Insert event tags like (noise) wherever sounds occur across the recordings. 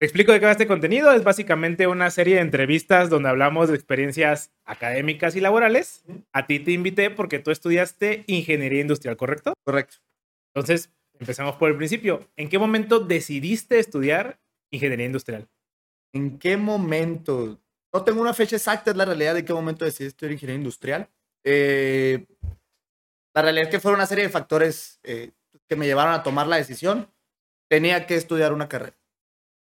Te explico de qué va este contenido. Es básicamente una serie de entrevistas donde hablamos de experiencias académicas y laborales. A ti te invité porque tú estudiaste ingeniería industrial, ¿correcto? Correcto. Entonces, empezamos por el principio. ¿En qué momento decidiste estudiar ingeniería industrial? ¿En qué momento? No tengo una fecha exacta, es la realidad de qué momento decidí estudiar ingeniería industrial. Eh, la realidad es que fueron una serie de factores eh, que me llevaron a tomar la decisión. Tenía que estudiar una carrera.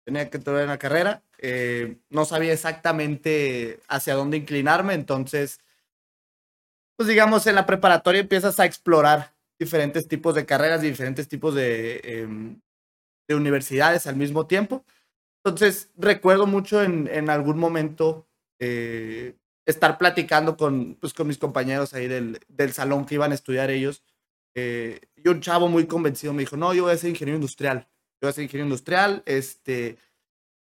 Tenía que estudiar una carrera. Eh, no sabía exactamente hacia dónde inclinarme, entonces, pues digamos, en la preparatoria empiezas a explorar diferentes tipos de carreras y diferentes tipos de, em, de universidades al mismo tiempo. Entonces, recuerdo mucho en, en algún momento eh, estar platicando con, pues, con mis compañeros ahí del, del salón que iban a estudiar ellos. Eh, y un chavo muy convencido me dijo, no, yo voy a ser ingeniero industrial. Yo voy a ser ingeniero industrial. Este,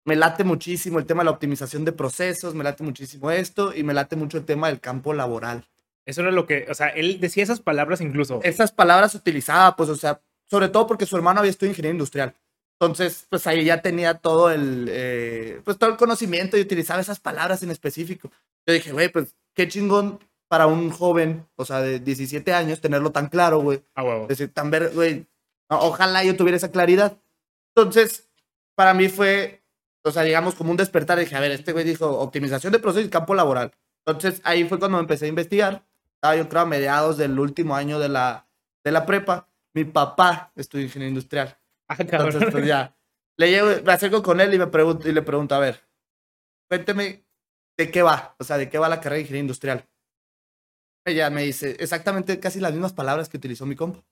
me late muchísimo el tema de la optimización de procesos, me late muchísimo esto y me late mucho el tema del campo laboral. Eso era lo que, o sea, él decía esas palabras incluso. Esas palabras utilizaba, pues, o sea, sobre todo porque su hermano había estudiado ingeniería industrial. Entonces, pues ahí ya tenía todo el, eh, pues todo el conocimiento y utilizaba esas palabras en específico. Yo dije, güey, pues qué chingón para un joven, o sea, de 17 años, tenerlo tan claro, güey. Ah, huevo. Decir, tan ver, güey, ojalá yo tuviera esa claridad. Entonces, para mí fue, o sea, digamos, como un despertar. Dije, a ver, este güey dijo optimización de procesos y campo laboral. Entonces, ahí fue cuando me empecé a investigar. Estaba yo creo a mediados del último año de la, de la prepa. Mi papá estudió ingeniería industrial. Ah, Entonces, pues ya. Le llevo, me acerco con él y, me pregunto, y le pregunto, a ver, cuénteme de qué va, o sea, de qué va la carrera de ingeniería industrial. Ella me dice exactamente casi las mismas palabras que utilizó mi compa.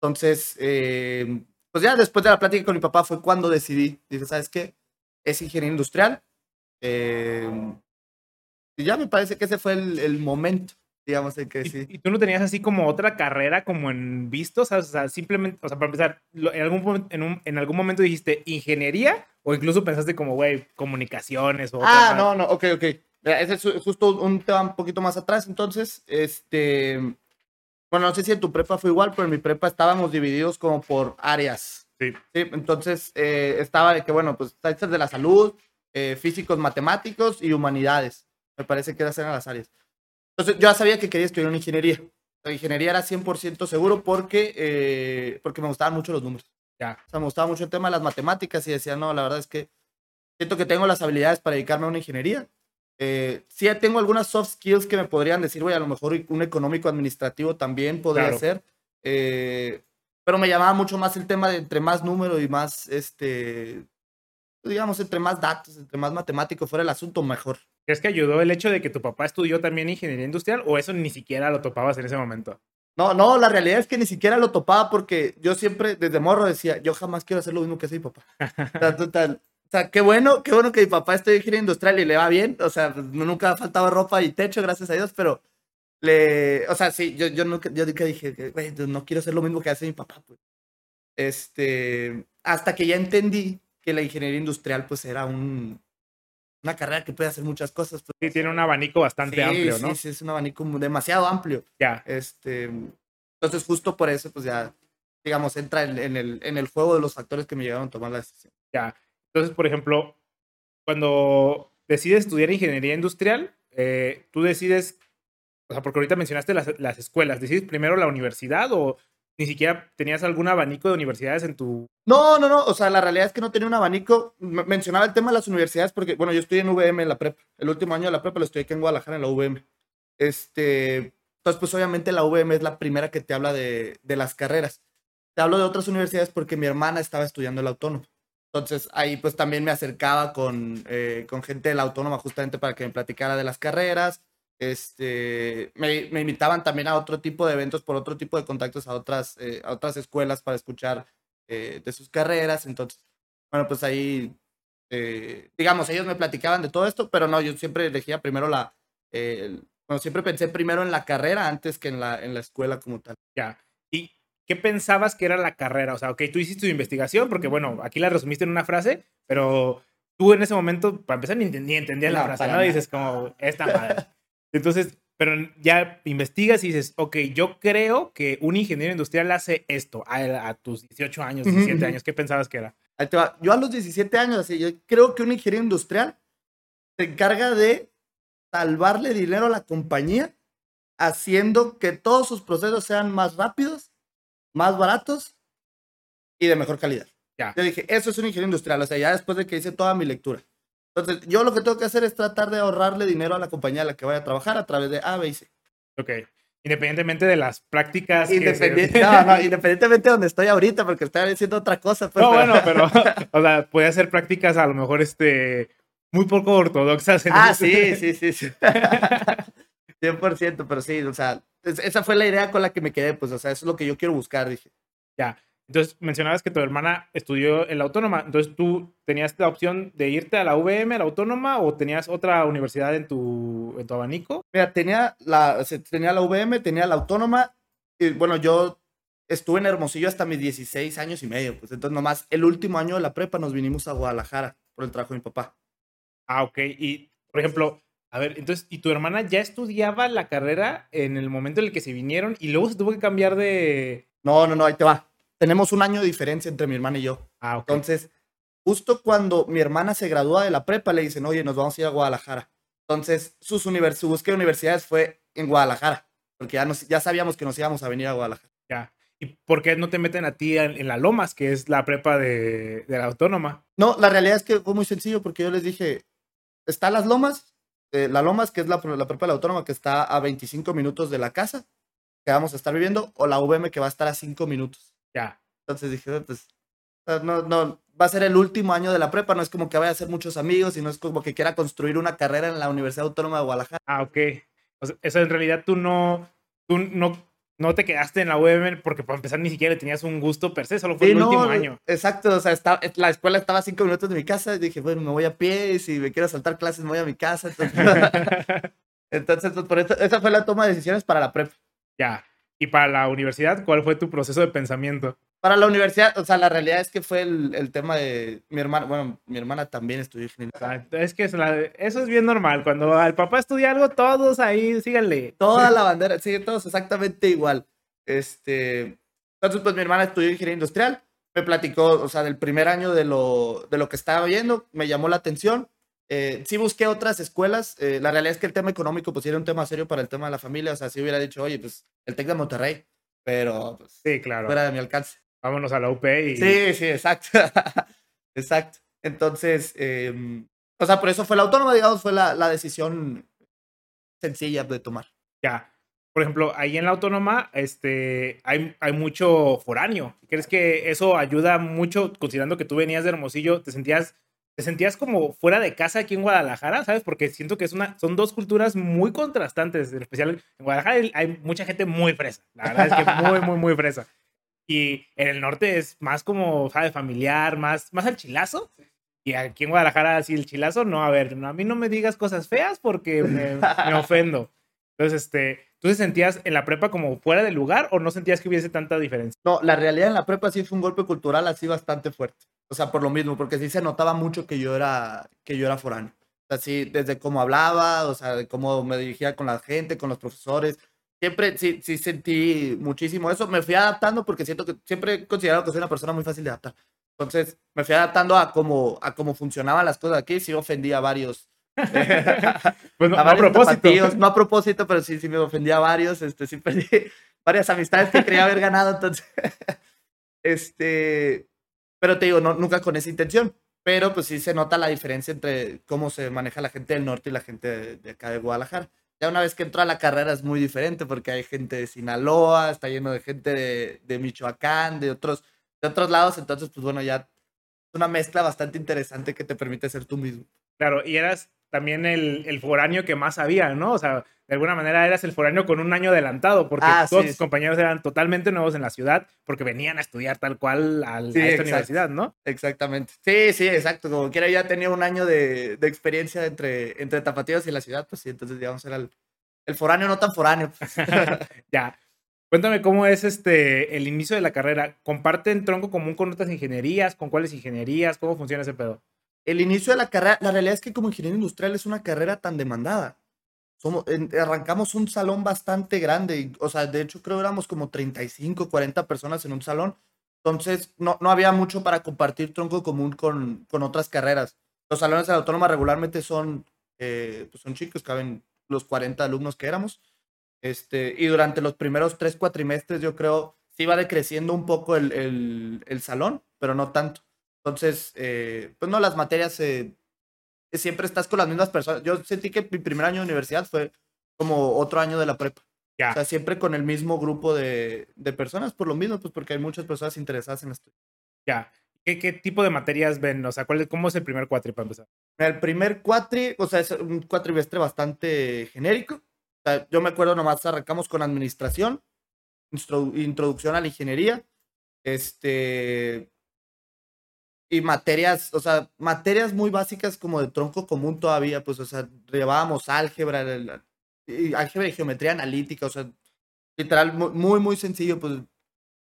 Entonces, eh, pues ya después de la plática con mi papá fue cuando decidí, dije, ¿sabes qué? Es ingeniería industrial. Eh, y ya me parece que ese fue el, el momento, digamos, en que ¿Y, sí. y tú no tenías así como otra carrera como en visto? O sea, o sea, simplemente, o sea, para empezar, en algún, en, un- en algún momento dijiste ingeniería o incluso pensaste como, güey, comunicaciones o... otra Ah, más? no, no, ok, ok. Mira, Ese es ju- justo un tema un poquito más atrás. Entonces, este. Bueno, no sé si en tu prepa fue igual, pero en mi prepa estábamos divididos como por áreas. Sí. Sí, entonces eh, estaba de que, bueno, pues ciencias de la salud, eh, físicos, matemáticos y humanidades. Me parece que eran las áreas. Entonces, yo ya sabía que quería estudiar una ingeniería. La ingeniería era 100% seguro porque, eh, porque me gustaban mucho los números. Ya. O sea, me gustaba mucho el tema de las matemáticas y decía, no, la verdad es que siento que tengo las habilidades para dedicarme a una ingeniería. Eh, sí, tengo algunas soft skills que me podrían decir, güey, a lo mejor un económico administrativo también podría Claro. ser. Eh, pero me llamaba mucho más el tema de entre más número y más, este, digamos, entre más datos, entre más matemático fuera el asunto, mejor. ¿Crees que ayudó el hecho de que tu papá estudió también ingeniería industrial o eso ni siquiera lo topabas en ese momento? No, no, la realidad es que ni siquiera lo topaba porque yo siempre, desde morro, decía, yo jamás quiero hacer lo mismo que hace mi papá. (laughs) Sea, qué bueno, qué bueno que mi papá esté en ingeniería industrial y le va bien. O sea, nunca ha faltado ropa y techo, gracias a Dios, pero le, o sea, sí, yo, yo nunca, yo nunca dije, güey, no quiero hacer lo mismo que hace mi papá, pues. Este, hasta que ya entendí que la ingeniería industrial, pues, era un, una carrera que puede hacer muchas cosas. Pues. Sí, tiene un abanico bastante Sí, amplio, ¿no? Sí, sí, es un abanico demasiado amplio. Ya. Este, entonces, justo por eso, pues ya, digamos, entra en, en el, en el juego de los factores que me llevaron a tomar la decisión. Ya. Entonces, por ejemplo, cuando decides estudiar ingeniería industrial, eh, tú decides, o sea, porque ahorita mencionaste las, las escuelas, ¿decides primero la universidad o ni siquiera tenías algún abanico de universidades en tu... No, no, no, o sea, la realidad es que no tenía un abanico. Mencionaba el tema de las universidades porque, bueno, yo estudié en VM en la prepa. El último año de la prepa lo estudié aquí en Guadalajara, en la VM. Este, entonces, pues obviamente la VM es la primera que te habla de, de las carreras. Te hablo de otras universidades porque mi hermana estaba estudiando el autónomo. Entonces, ahí pues también me acercaba con, eh, con gente de la autónoma justamente para que me platicara de las carreras. Este, me, me invitaban también a otro tipo de eventos por otro tipo de contactos a otras, eh, a otras escuelas para escuchar eh, de sus carreras. Entonces, bueno, pues ahí, eh, digamos, ellos me platicaban de todo esto, pero no, yo siempre elegía primero la, el- bueno, siempre pensé primero en la carrera antes que en la, en la escuela como tal. Ya. ¿Y qué pensabas que era la carrera? O sea, ok, tú hiciste tu investigación, porque bueno, aquí la resumiste en una frase, pero tú en ese momento, para empezar, ni, enten- ni entendías la No, frase, para ¿no? nada. Dices como, esta madre. Entonces, pero ya investigas y dices, ok, yo creo que un ingeniero industrial hace esto a, a tus 18 años, Ujú, 17 ujú. años. ¿Qué pensabas que era? Yo a los 17 años, así, yo creo que un ingeniero industrial se encarga de salvarle dinero a la compañía haciendo que todos sus procesos sean más rápidos, más baratos y de mejor calidad. Ya. Yo dije, eso es un ingeniero industrial, o sea, ya después de que hice toda mi lectura. Entonces, yo lo que tengo que hacer es tratar de ahorrarle dinero a la compañía a la que vaya a trabajar a través de A, B y C. Ok. Independientemente de las prácticas. que se- Independiente, (laughs) no, no, independientemente de donde estoy ahorita, porque estoy haciendo otra cosa. pues, No, pero- bueno, pero, (laughs) o sea, puede hacer prácticas a lo mejor, este, muy poco ortodoxas. en Ah, (laughs) sí, sí, sí, sí. 100%, pero sí, o sea, es- esa fue la idea con la que me quedé, pues, o sea, eso es lo que yo quiero buscar, dije. Ya. Entonces, mencionabas que tu hermana estudió en la autónoma. Entonces, ¿tú tenías la opción de irte a la UVM, a la autónoma, o tenías otra universidad en tu, en tu abanico? Mira, tenía la, o sea, tenía la UVM, tenía la autónoma, y bueno, yo estuve en Hermosillo hasta mis 16 años y medio, pues, entonces nomás el último año de la prepa nos vinimos a Guadalajara por el trabajo de mi papá. Ah, ok. Y, por ejemplo, a ver, entonces, ¿y tu hermana ya estudiaba la carrera en el momento en el que se vinieron y luego se tuvo que cambiar de... No, no, no, ahí te va. Tenemos un año de diferencia entre mi hermana y yo. Ah, ok. Entonces, justo cuando mi hermana se gradúa de la prepa, le dicen, oye, nos vamos a ir a Guadalajara. Entonces, sus univers su búsqueda de universidades fue en Guadalajara, porque ya, nos, ya sabíamos que nos íbamos a venir a Guadalajara. Ya. ¿Y por qué no te meten a ti en, en la Lomas, que es la prepa de, de la autónoma? No, la realidad es que fue muy sencillo, porque yo les dije, está Las Lomas, eh, la Lomas, que es la, la prepa de la autónoma, que está a 25 minutos de la casa, que vamos a estar viviendo, o la UVM, que va a estar a 5 minutos. Ya. Entonces dije, pues, no, no, va a ser el último año de la prepa, no es como que vaya a hacer muchos amigos y no es como que quiera construir una carrera en la Universidad Autónoma de Guadalajara. Ah, ok. O sea, en realidad tú no, tú no, no te quedaste en la UVM porque para empezar ni siquiera tenías un gusto per se, solo fue Sí, el no, último año. Exacto, o sea, está, la escuela estaba a cinco minutos de mi casa y dije, bueno, me voy a pie y si me quiero saltar clases me voy a mi casa. Entonces, (laughs) entonces pues, por eso, esa fue la toma de decisiones para la prepa. ya. Y para la universidad, ¿cuál fue tu proceso de pensamiento? Para la universidad, o sea, la realidad es que fue el, el tema de mi hermana, bueno, mi hermana también estudió ingeniería. Es que es la- eso es bien normal. Cuando al papá estudia algo, todos ahí síganle. Toda (laughs) la bandera, sí, todos exactamente igual. Este, entonces, pues mi hermana estudió ingeniería industrial, me platicó, o sea, del primer año de lo, de lo que estaba viendo, me llamó la atención. Eh, sí busqué otras escuelas, eh, la realidad es que el tema económico, pues, sí era un tema serio para el tema de la familia, o sea, si hubiera dicho, oye, pues, el TEC de Monterrey, pero, pues, Sí, claro. fuera de mi alcance. Vámonos a la UP y... Sí, sí, exacto. (laughs) exacto. Entonces, eh, o sea, por eso fue la autónoma, digamos, fue la, la decisión sencilla de tomar. Ya. Por ejemplo, ahí en la autónoma este, hay, hay mucho foráneo. ¿Crees que eso ayuda mucho, considerando que tú venías de Hermosillo, te sentías, te sentías como fuera de casa aquí en Guadalajara, ¿sabes? Porque siento que es una, son dos culturas muy contrastantes. En especial en Guadalajara hay- hay mucha gente muy fresa. La verdad es que muy, muy, muy fresa. Y en el norte es más como, ¿sabes? Familiar, más, más al chilazo. Y aquí en Guadalajara, sí, el chilazo, no, a ver, no, a mí no me digas cosas feas porque me, me (laughs) ofendo. Entonces, este, ¿tú te sentías en la prepa como fuera de lugar o no sentías que hubiese tanta diferencia? No, la realidad en la prepa sí fue un golpe cultural así bastante fuerte. O sea, por lo mismo, porque sí se notaba mucho que yo era, que yo era foráneo. O sea, sí, desde cómo hablaba, o sea, de cómo me dirigía con la gente, con los profesores. Siempre sí, sí sentí muchísimo eso. Me fui adaptando porque siento que siempre he considerado que soy una persona muy fácil de adaptar. Entonces, me fui adaptando a cómo, a cómo funcionaban las cosas aquí. Sí ofendí a varios. (laughs) Pues no, (laughs) a no a propósito. tapatíos, no a propósito, pero sí, sí me ofendí a varios. Este, sí perdí (laughs) varias amistades que creía haber ganado. Entonces, este, pero te digo, no, nunca con esa intención. Pero pues sí se nota la diferencia entre cómo se maneja la gente del norte y la gente de, de acá de Guadalajara. Ya una vez que entró a la carrera es muy diferente porque hay gente de Sinaloa, está lleno de gente de, Michoacán, de otros, de otros lados. Entonces, pues bueno, ya es una mezcla bastante interesante que te permite ser tú mismo. Claro, y eras también el, el foráneo que más sabía, ¿no? O sea, de alguna manera eras el foráneo con un año adelantado, porque Ah, todos sí, tus sí. compañeros eran totalmente nuevos en la ciudad, porque venían a estudiar tal cual al- Sí, a esta universidad, ¿no? Exactamente. Sí, sí, exacto. Como quiera ya tenía un año de, de experiencia entre, entre Tapatíos y la ciudad, pues sí, entonces digamos era el, el foráneo no tan foráneo. pues. (laughs) (laughs) ya. Cuéntame cómo es este el inicio de la carrera. ¿Comparten tronco común con otras ingenierías? ¿Con cuáles ingenierías? ¿Cómo funciona ese pedo? el inicio de la carrera, la realidad es que como ingeniero industrial es una carrera tan demandada. Somos, arrancamos un salón bastante grande, o sea, de hecho creo éramos como 35, 40 personas en un salón, Entonces, no, no había mucho para compartir tronco común con, con otras carreras. Los salones de la autónoma regularmente son, eh, pues son chicos, caben los 40 alumnos que éramos. Este, y durante los primeros tres cuatrimestres, yo creo, sí iba decreciendo un poco el, el, el salón, pero no tanto. Entonces, eh, pues no, las materias siempre estás con las mismas personas. Yo sentí que mi primer año de universidad fue como otro año de la prepa. Ya. O sea, siempre con el mismo grupo de, de personas, por lo mismo, pues porque hay muchas personas interesadas en esto. Ya. ¿Qué, ¿Qué, tipo de materias ven? O sea, ¿cuál es, ¿cómo es el primer cuatri para empezar? El primer cuatri, o sea, es un cuatrimestre bastante genérico. O sea, yo me acuerdo nomás arrancamos con administración, introducción a la ingeniería, este, y materias, o sea, materias muy básicas como de tronco común todavía, pues, o sea, llevábamos álgebra, álgebra y geometría analítica, o sea, literal, muy, muy sencillo, pues.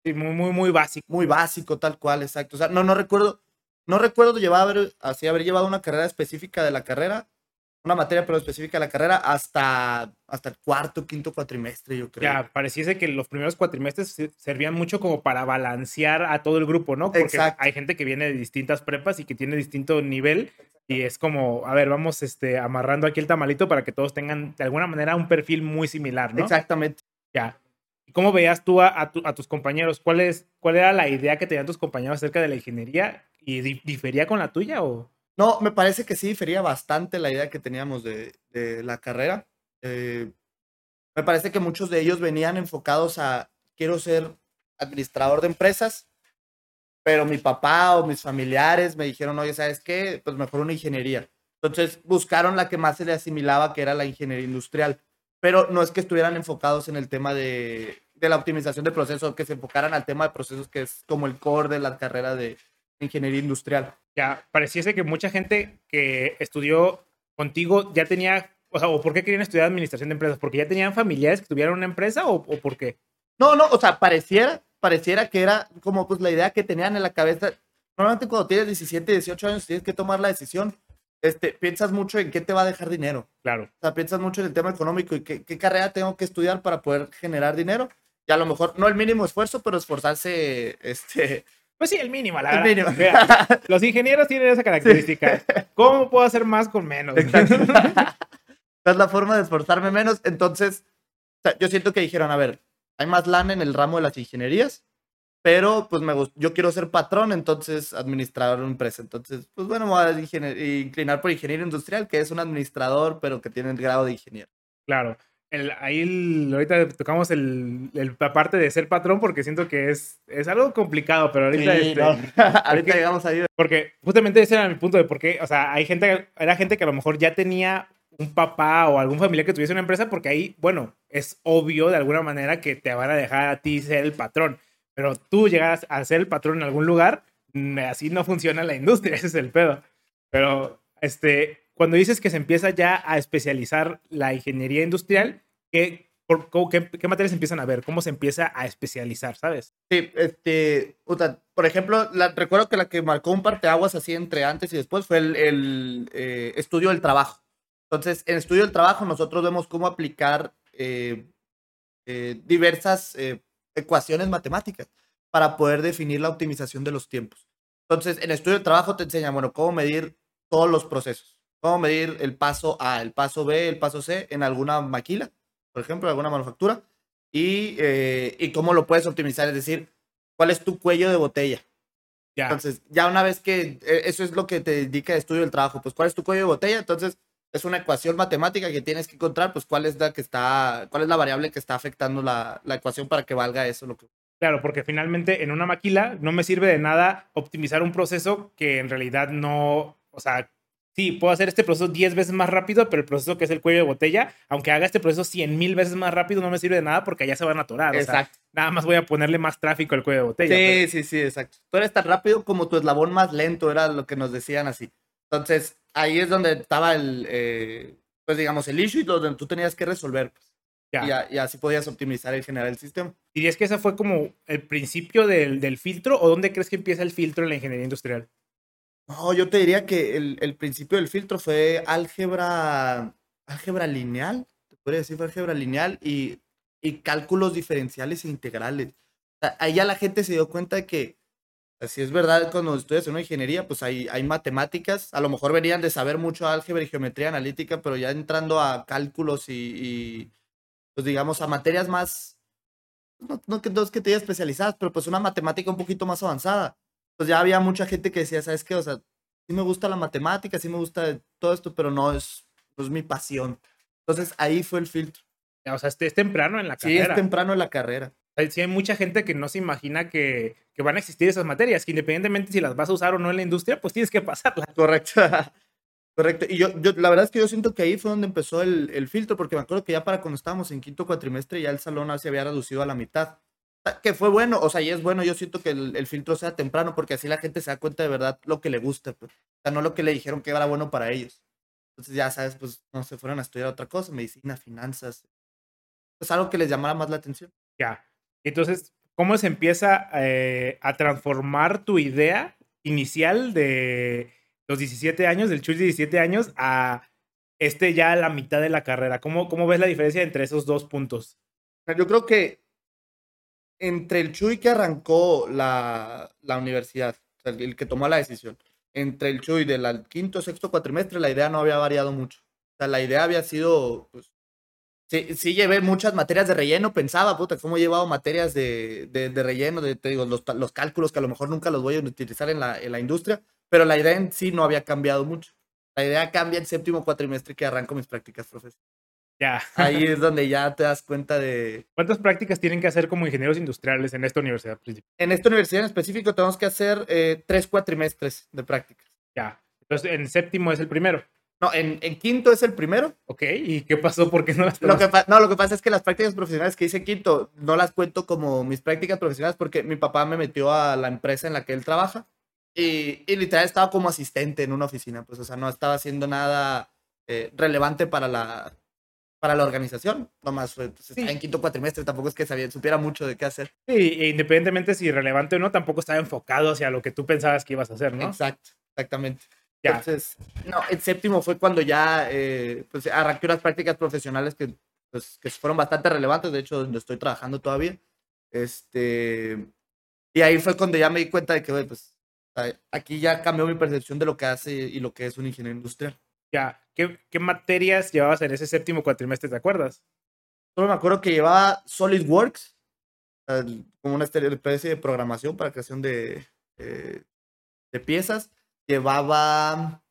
Sí, muy, muy, muy básico. Muy básico, tal cual, exacto. O sea, no, no recuerdo, no recuerdo llevar, haber, así haber llevado una carrera específica de la carrera, una materia pero específica de la carrera hasta, hasta el cuarto, quinto cuatrimestre, yo creo. Ya, pareciese que los primeros cuatrimestres servían mucho como para balancear a todo el grupo, ¿no? Porque Exacto. hay gente que viene de distintas prepas y que tiene distinto nivel y es como, a ver, vamos este, amarrando aquí el tamalito para que todos tengan de alguna manera un perfil muy similar, ¿no? Exactamente. Ya. ¿Y cómo veías tú a, a, tu, a tus compañeros? ¿Cuál, es, ¿Cuál era la idea que tenían tus compañeros acerca de la ingeniería? ¿Y di difería con la tuya o...? No, me parece que sí difería bastante la idea que teníamos de, la carrera. Eh, me parece que muchos de ellos venían enfocados a, quiero ser administrador de empresas, pero mi papá o mis familiares me dijeron, oye, ¿sabes qué? Pues mejor una ingeniería. Entonces buscaron la que más se le asimilaba, que era la ingeniería industrial. Pero no es que estuvieran enfocados en el tema de, de la optimización de procesos, que se enfocaran al tema de procesos, que es como el core de la carrera de ingeniería industrial. Ya, pareciese que mucha gente que estudió contigo ya tenía, o sea, ¿o por qué querían estudiar administración de empresas? ¿Porque ya tenían familiares que tuvieran una empresa o, o por qué? No, no, o sea, pareciera, pareciera que era como pues la idea que tenían en la cabeza. Normalmente cuando tienes 17, 18 años tienes que tomar la decisión, este, piensas mucho en qué te va a dejar dinero. Claro. O sea, piensas mucho en el tema económico y qué, qué carrera tengo que estudiar para poder generar dinero. Y a lo mejor no el mínimo esfuerzo, pero esforzarse, este, pues sí, el mínimo, la verdad. Mínimo. Mira, (laughs) los ingenieros tienen esa característica. Sí. ¿Cómo puedo hacer más con menos? Exacto. (laughs) es la forma de esforzarme menos. Entonces, o sea, yo siento que dijeron, a ver, hay más lana en el ramo de las ingenierías, pero pues me yo quiero ser patrón, entonces administrador de una empresa. Entonces, pues bueno, me voy a inclinar por ingeniero industrial, que es un administrador, pero que tiene el grado de ingeniero. Claro el, ahí el, ahorita tocamos el, el, la parte de ser patrón porque siento que es, es algo complicado, pero ahorita... Sí, este, no. (laughs) (laughs) ahorita porque, llegamos ahí. Porque justamente ese era mi punto de por qué, o sea, hay gente, era gente que a lo mejor ya tenía un papá o algún familiar que tuviese una empresa porque ahí, bueno, es obvio de alguna manera que te van a dejar a ti ser el patrón, pero tú llegas a ser el patrón en algún lugar, mm, así no funciona la industria, (laughs) ese es el pedo. Pero, este, cuando dices que se empieza ya a especializar la ingeniería industrial, ¿qué, materias empiezan a ver? ¿Cómo se empieza a especializar, sabes? Sí, este, por ejemplo, recuerdo que la que marcó un parteaguas así entre antes y después fue el, eh, estudio del trabajo. Entonces, en estudio del trabajo nosotros vemos cómo aplicar eh, eh, diversas ecuaciones matemáticas para poder definir la optimización de los tiempos. Entonces, en estudio del trabajo te enseñan, bueno, cómo medir todos los procesos cómo medir el paso A, el paso B, el paso C en alguna maquila, por ejemplo, alguna manufactura, y, eh, y cómo lo puedes optimizar, es decir, cuál es tu cuello de botella. Ya. Entonces, ya una vez que eh, eso es lo que te indica el estudio del trabajo, pues cuál es tu cuello de botella, entonces es una ecuación matemática que tienes que encontrar, pues cuál es la que está, cuál es la variable que está afectando la, la ecuación para que valga eso lo que Claro, porque finalmente en una maquila no me sirve de nada optimizar un proceso que en realidad no, o sea, sí, puedo hacer este proceso 10 veces más rápido, pero el proceso que es el cuello de botella, aunque haga este proceso 100 mil veces más rápido, no me sirve de nada porque allá se van a atorar. Exacto. O sea, nada más voy a ponerle más tráfico al cuello de botella. Sí, pero... sí, sí, exacto. Tú eres tan rápido como tu eslabón más lento, era lo que nos decían así. Entonces, ahí es donde estaba el, eh, pues digamos, el issue y donde tú tenías que resolver. Pues. Ya. Y, y, así podías optimizar y generar el sistema. ¿Dirías que ese fue como el principio del, del filtro o dónde crees que empieza el filtro en la ingeniería industrial? No, yo te diría que el, el, principio del filtro fue álgebra, álgebra lineal, te podría decir, fue álgebra lineal y, y cálculos diferenciales e integrales. Ahí ya la gente se dio cuenta de que, si es verdad, cuando estudias una ingeniería, pues hay, hay matemáticas. A lo mejor venían de saber mucho álgebra y geometría analítica, pero ya entrando a cálculos y, pues digamos, a materias más, no, no, no que te diga especializadas, pero pues una matemática un poquito más avanzada. Pues ya había mucha gente que decía, ¿sabes qué? O sea, sí me gusta la matemática, sí me gusta todo esto, pero no es, no es mi pasión. Entonces ahí fue el filtro. O sea, es temprano en la carrera. Sí, es temprano en la carrera. Sí, hay mucha gente que no se imagina que, que, van a existir esas materias, que independientemente si las vas a usar o no en la industria, pues tienes que (laughs) pasarlas. Correcto. (laughs) Correcto. Y yo, yo, la verdad es que yo siento que ahí fue donde empezó el, el, filtro, porque me acuerdo que ya para cuando estábamos en quinto cuatrimestre ya el salón se había reducido a la mitad. Que fue bueno, o sea, y es bueno, yo siento que el, el, filtro sea temprano, porque así la gente se da cuenta de verdad lo que le gusta, pues. o sea, no lo que le dijeron que era bueno para ellos. Entonces ya sabes, pues no se fueron a estudiar otra cosa, medicina, finanzas. Es algo que les llamara más la atención. Ya. Entonces, ¿cómo se empieza eh, a transformar tu idea inicial de los 17 años, del Chuy de 17 años, a este ya a la mitad de la carrera? ¿Cómo, ¿Cómo ves la diferencia entre esos dos puntos? Yo creo que entre el Chuy que arrancó la, la universidad, el que tomó la decisión, entre el Chuy del quinto, sexto cuatrimestre, la idea no había variado mucho. La idea había sido, pues, sí, llevé muchas materias de relleno, pensaba, puta, cómo he llevado materias de, de, de relleno, de, te digo, los, los, cálculos que a lo mejor nunca los voy a utilizar en la, en la industria, pero la idea en sí no había cambiado mucho. La idea cambia el séptimo cuatrimestre que arranco mis prácticas profesionales. Ya. Ahí es (laughs) donde ya te das cuenta de... ¿Cuántas prácticas tienen que hacer como ingenieros industriales en esta universidad? En esta universidad en específico tenemos que hacer eh, tres cuatrimestres de prácticas. Ya. Entonces, en séptimo es el primero. No, en, en, quinto es el primero. Ok, ¿y qué pasó? ¿Por qué no las lo que No, lo que pasa es que las prácticas profesionales que hice quinto no las cuento como mis prácticas profesionales porque mi papá me metió a la empresa en la que él trabaja y, y literal estaba como asistente en una oficina, pues, o sea, no estaba haciendo nada eh, relevante para la, para la organización. Nomás pues, sí. en quinto cuatrimestre, tampoco es que sabía, supiera mucho de qué hacer. Sí, e independientemente si relevante o no, tampoco estaba enfocado hacia lo que tú pensabas que ibas a hacer, ¿no? Exacto, exactamente. Ya. Entonces, no, el séptimo fue cuando ya eh, pues, arranqué unas prácticas profesionales que, pues, que fueron bastante relevantes, de hecho, donde estoy trabajando todavía. Este, y ahí fue cuando ya me di cuenta de que, pues, aquí ya cambió mi percepción de lo que hace y lo que es un ingeniero industrial. Ya, ¿Qué, ¿qué, materias llevabas en ese séptimo cuatrimestre, te acuerdas? Solo me acuerdo que llevaba SolidWorks, como una especie de programación para creación de, eh, de piezas. Llevaba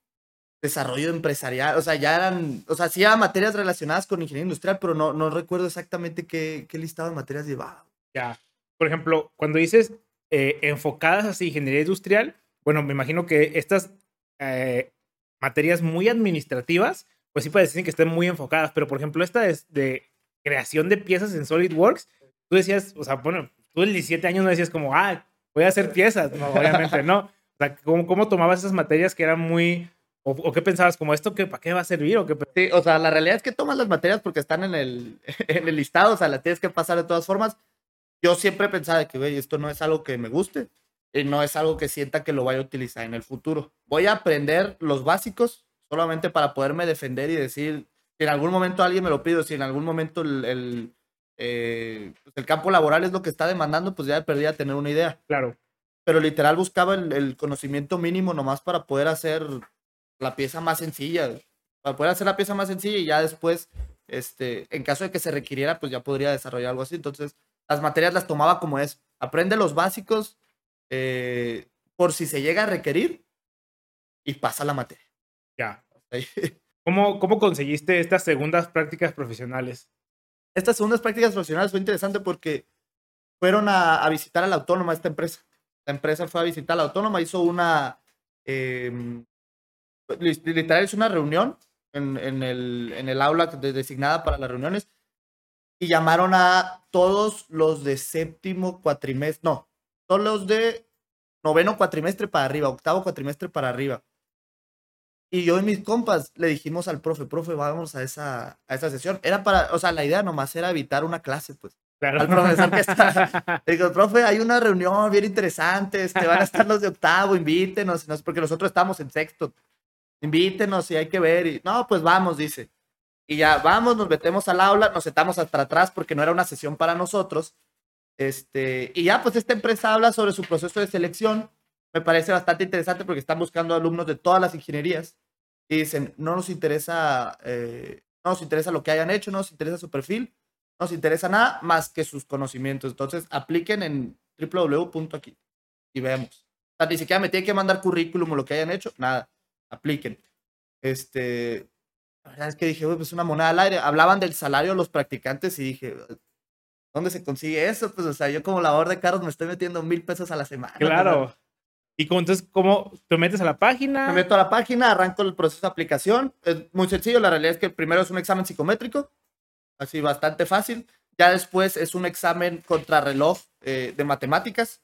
desarrollo empresarial, o sea, ya eran, o sea, sí eran materias relacionadas con ingeniería industrial, pero no, no recuerdo exactamente qué, qué listado de materias llevaba. Ya, por ejemplo, cuando dices eh, enfocadas hacia ingeniería industrial, bueno, me imagino que estas eh, materias muy administrativas, pues sí decir que estén muy enfocadas, pero por ejemplo, esta es de creación de piezas en SolidWorks, tú decías, o sea, bueno, tú el 17 años no decías como, ah, voy a hacer piezas, no, obviamente no. O sea, ¿cómo, cómo tomabas esas materias que eran muy, o, o qué pensabas, como esto, que, ¿para qué va a servir? O qué... Sí, o sea, la realidad es que tomas las materias porque están en el, (laughs) en el listado, o sea, las tienes que pasar de todas formas. Yo siempre pensaba que, güey, esto no es algo que me guste no es algo que sienta que lo vaya a utilizar en el futuro. Voy a aprender los básicos solamente para poderme defender y decir, si en algún momento alguien me lo pide, si en algún momento el, el, eh, el campo laboral es lo que está demandando, pues ya perdí a tener una idea. Claro. Pero literal buscaba el, el, conocimiento mínimo nomás para poder hacer la pieza más sencilla, para poder hacer la pieza más sencilla y ya después, este, en caso de que se requiriera, pues ya podría desarrollar algo así. Entonces, las materias las tomaba como es, aprende los básicos eh, por si se llega a requerir y pasa la materia. Ya. (laughs) ¿Cómo, ¿Cómo conseguiste estas segundas prácticas profesionales? Estas segundas prácticas profesionales fue interesante porque fueron a, a visitar a la autónoma, esta empresa. La empresa fue a visitar a la autónoma, hizo una, eh, literal, hizo una reunión en, en, el, en el aula de, designada para las reuniones y llamaron a todos los de séptimo cuatrimestre, no, todos los de noveno cuatrimestre para arriba, octavo cuatrimestre para arriba. Y yo y mis compas le dijimos al profe, profe, vamos a esa, a esa sesión. Era para, o sea, la idea nomás era evitar una clase, pues. Claro. Al profesor que está. (laughs) Le digo, profe, hay una reunión bien interesante, este, van a estar los de octavo, invítenos, porque nosotros estamos en sexto. Invítenos y hay que ver. Y, no, pues vamos, dice. Y ya vamos, nos metemos al aula, nos sentamos hasta atrás porque no era una sesión para nosotros. Este, y ya, pues esta empresa habla sobre su proceso de selección. Me parece bastante interesante porque están buscando alumnos de todas las ingenierías y dicen, no nos interesa, eh, no nos interesa lo que hayan hecho, no nos interesa su perfil, no nos interesa nada más que sus conocimientos. Entonces, apliquen en www.aquí y vemos. O sea, ni siquiera me tienen que mandar currículum o lo que hayan hecho, nada, apliquen. Este, la verdad es que dije, pues una moneda al aire. Hablaban del salario de los practicantes y dije, ¿dónde se consigue eso? Pues, o sea, yo como labor de carros me estoy metiendo mil pesos a la semana. Claro. Y como, entonces, ¿cómo te metes a la página? Me meto a la página, arranco el proceso de aplicación. Es muy sencillo, la realidad es que primero es un examen psicométrico, así bastante fácil. Ya después es un examen contrarreloj eh, de matemáticas.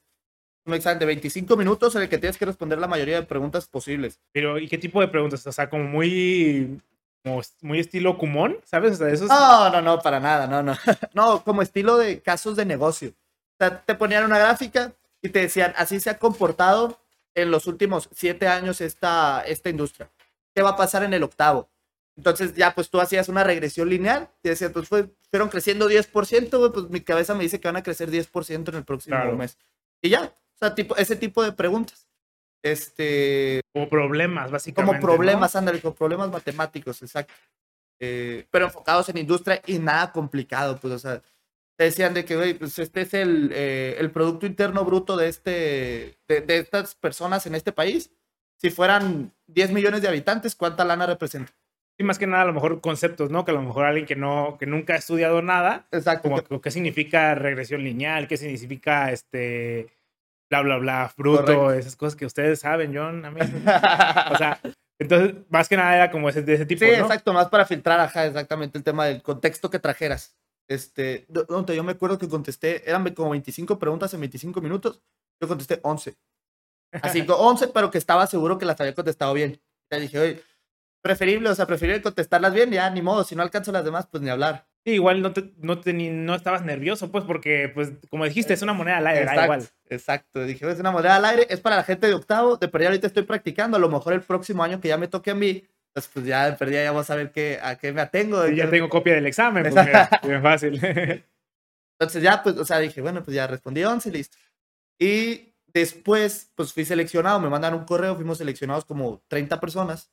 Un examen de 25 minutos en el que tienes que responder la mayoría de preguntas posibles. Pero, ¿y qué tipo de preguntas? O sea, como muy, como muy estilo Kumon, ¿sabes? O sea, eso es- No, no, no, para nada, no, no. (laughs) No, como estilo de casos de negocio. O sea, te ponían una gráfica y te decían, así se ha comportado en los últimos siete años esta, esta industria. ¿Qué va a pasar en el octavo? Entonces ya pues tú hacías una regresión lineal y decías, pues fue- fueron creciendo 10%, güey, pues mi cabeza me dice que van a crecer 10% en el próximo Claro. mes. Y ya, o sea, tipo, ese tipo de preguntas. Este, como problemas, básicamente. como problemas, ándale, como problemas matemáticos, exacto. Eh, pero enfocados en industria y nada complicado, pues, o sea, te decían de que, güey, pues este es el, eh, el Producto Interno Bruto de, este, de, de estas personas en este país. Si fueran 10 millones de habitantes, ¿cuánta lana representa? Sí, más que nada, a lo mejor conceptos, ¿no? Que a lo mejor alguien que no, que nunca ha estudiado nada, Exacto. como qué significa regresión lineal, qué significa este bla bla bla, fruto, Correcto. esas cosas que ustedes saben, John, a mí. (laughs) O sea, entonces, más que nada era como ese, de ese tipo, Sí, ¿no? exacto, más para filtrar, ajá, exactamente el tema del contexto que trajeras. Este, yo me acuerdo que contesté, eran como 25 preguntas en 25 minutos, yo contesté 11. Así (laughs) que 11, pero que estaba seguro que las había contestado bien. Ya dije, oye, preferible, o sea, preferible contestarlas bien, ya ni modo, si no alcanzo las demás, pues ni hablar. Sí, igual no, te, no, te- no estabas nervioso, pues, porque, pues, como dijiste, es una moneda al aire, da igual. exacto. Dije, es una moneda al aire, es para la gente de octavo, de perdida ahorita estoy practicando, a lo mejor el próximo año que ya me toque a mí, pues, pues ya de perdida ya vamos a ver qué, a qué me atengo. Y ya tengo copia del examen, pues, mira, bien fácil. (laughs) Entonces ya, pues, o sea, dije, bueno, pues ya respondí 11, listo. Y después, pues fui seleccionado, me mandan un correo, fuimos seleccionados como 30 personas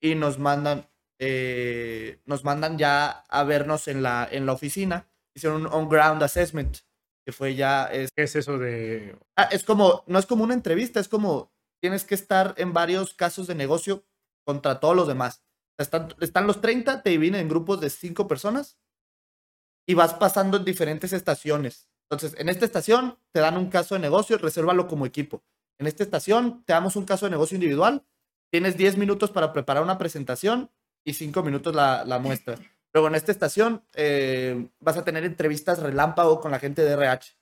y nos mandan, eh, nos mandan ya a vernos en la, en la oficina. Hicieron un on-ground assessment, que fue ya, es, ¿Qué es eso de...? ah, es como, no es como una entrevista, es como tienes que estar en varios casos de negocio contra todos los demás. Están, están los 30, te dividen en grupos de 5 personas y vas pasando en diferentes estaciones. Entonces, en esta estación te dan un caso de negocio, resérvalo como equipo. En esta estación te damos un caso de negocio individual, tienes 10 minutos para preparar una presentación y 5 minutos la, la muestras. Luego en esta estación eh, vas a tener entrevistas relámpago con la gente de RH.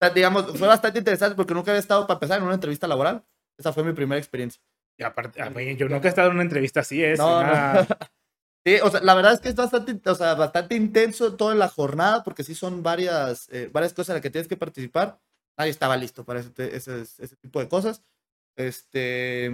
O sea, digamos, fue bastante interesante porque nunca había estado para empezar en una entrevista laboral. Esa fue mi primera experiencia. Y aparte, a mí, yo nunca he estado en una entrevista así, es No, no. una- (laughs) Sí, o sea, la verdad es que es bastante, o sea, bastante intenso toda la jornada, porque sí son varias, eh, varias cosas en las que tienes que participar. Nadie estaba listo para ese, ese, ese tipo de cosas. Este,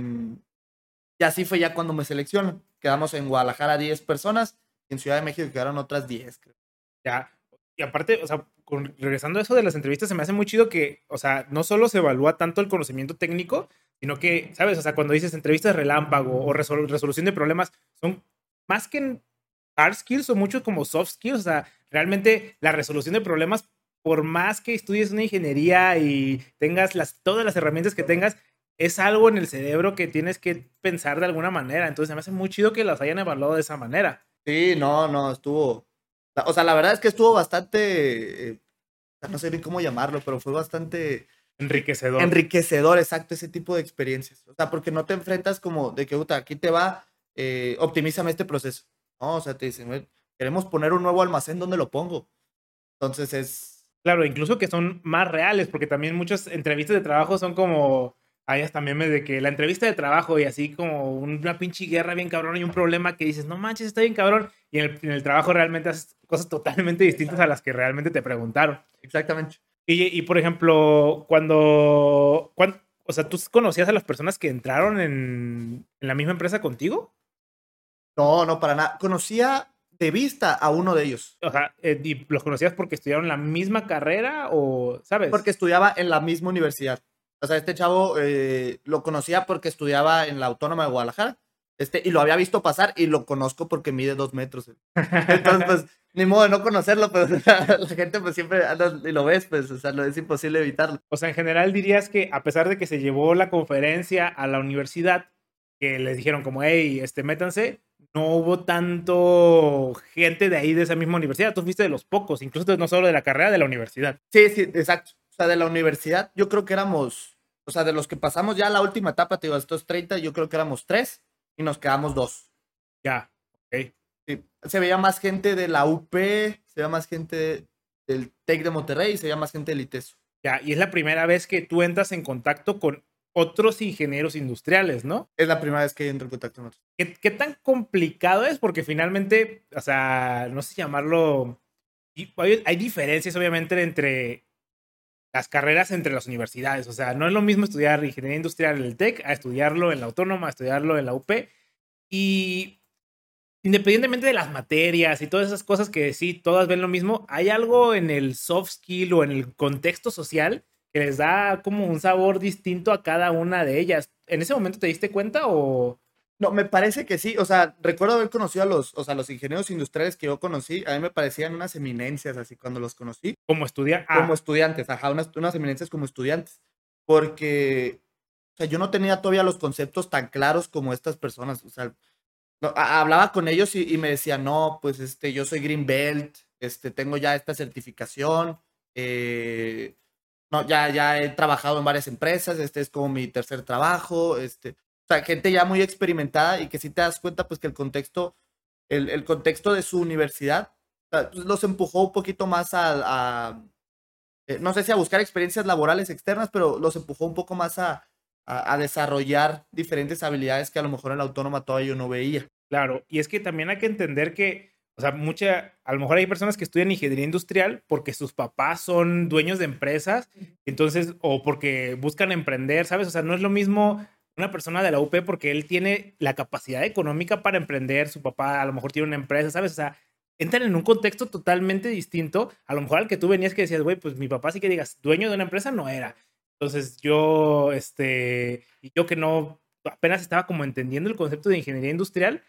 y así fue ya cuando me seleccionan. Quedamos en Guadalajara 10 personas, y en Ciudad de México quedaron otras 10, creo. Ya. Y aparte, o sea, con- regresando a eso de las entrevistas, se me hace muy chido que, o sea, no solo se evalúa tanto el conocimiento técnico, sino que, ¿sabes? O sea, cuando dices entrevistas relámpago o resol- resolución de problemas, son más que hard skills o mucho como soft skills. O sea, realmente la resolución de problemas, por más que estudies una ingeniería y tengas las, todas las herramientas que tengas, es algo en el cerebro que tienes que pensar de alguna manera. Entonces, me hace muy chido que las hayan evaluado de esa manera. Sí, no, no, estuvo. O sea, la verdad es que estuvo bastante. eh, no sé ni cómo llamarlo, pero fue bastante Enriquecedor. enriquecedor, exacto, ese tipo de experiencias. O sea, porque no te enfrentas como de que, puta, aquí te va, eh, optimízame este proceso. No, o sea, te dicen, "Güey, queremos poner un nuevo almacén, ¿dónde lo pongo? Entonces es. Claro, incluso que son más reales, porque también muchas entrevistas de trabajo son como. Hay hasta memes de que la entrevista de trabajo y así como una pinche guerra bien cabrón y un problema que dices, no manches, está bien cabrón. Y en el, en el trabajo realmente haces cosas totalmente distintas a las que realmente te preguntaron. Exactamente. Y, y, por ejemplo, cuando, cuan- O sea, ¿tú conocías a las personas que entraron en, en la misma empresa contigo? No, no, para nada. Conocía vista a uno de ellos. O sea, eh, ¿y ¿los conocías porque estudiaron la misma carrera o, sabes? Porque estudiaba en la misma universidad. O sea, este chavo eh, lo conocía porque estudiaba en la Autónoma de Guadalajara. Este, y lo había visto pasar y lo conozco porque mide dos metros. Entonces, pues, (laughs) ni modo de no conocerlo, pero (laughs) la gente pues siempre anda y lo ves, pues, o sea, lo es imposible evitarlo. O sea, en general dirías que a pesar de que se llevó la conferencia a la universidad, que les dijeron como, hey, este, métanse, no hubo tanto gente de ahí de esa misma universidad. Tú fuiste de los pocos, incluso no solo de la carrera, de la universidad. Sí, sí, exacto. O sea, de la universidad, yo creo que éramos, o sea, de los que pasamos ya la última etapa, te digo, estos 30, yo creo que éramos tres y nos quedamos dos. Ya, ok. Sí. Se veía más gente de la UP, se veía más gente del TEC de Monterrey y se veía más gente del ITESO. Ya, y es la primera vez que tú entras en contacto con otros ingenieros industriales, ¿no? Es la primera vez que entro en contacto con otros. ¿Qué, qué tan complicado es? Porque finalmente, o sea, no sé llamarlo. hay diferencias, obviamente, entre las carreras entre las universidades. O sea, no es lo mismo estudiar ingeniería industrial en el TEC a estudiarlo en la Autónoma, a estudiarlo en la UP. Y independientemente de las materias y todas esas cosas que sí, todas ven lo mismo, hay algo en el soft skill o en el contexto social que les da como un sabor distinto a cada una de ellas. ¿En ese momento te diste cuenta o...? No, me parece que sí. O sea, recuerdo haber conocido a los, o sea, los ingenieros industriales que yo conocí. A mí me parecían unas eminencias así cuando los conocí. Como estudiar. Como estudiantes, ajá, unas, unas eminencias como estudiantes. Porque, o sea, yo no tenía todavía los conceptos tan claros como estas personas. O sea, no, a- hablaba con ellos y, y me decían, no, pues este, yo soy Green Belt, este, tengo ya esta certificación, eh, no, ya, ya he trabajado en varias empresas, este es como mi tercer trabajo, este, o sea, gente ya muy experimentada y que sí te das cuenta, pues que el contexto, el, el contexto de su universidad, o sea, pues, los empujó un poquito más a, a, eh, no sé si a buscar experiencias laborales externas, pero los empujó un poco más a, a, a desarrollar diferentes habilidades que a lo mejor en la autónoma todavía yo no veía. Claro, y es que también hay que entender que, o sea, mucha, a lo mejor hay personas que estudian ingeniería industrial porque sus papás son dueños de empresas, entonces, o porque buscan emprender, ¿sabes? O sea, no es lo mismo una persona de la UP porque él tiene la capacidad económica para emprender, su papá a lo mejor tiene una empresa, ¿sabes? O sea, entran en un contexto totalmente distinto, a lo mejor al que tú venías que decías, güey, pues mi papá sí que digas, dueño de una empresa no era. Entonces yo, este, y yo que no, apenas estaba como entendiendo el concepto de ingeniería industrial,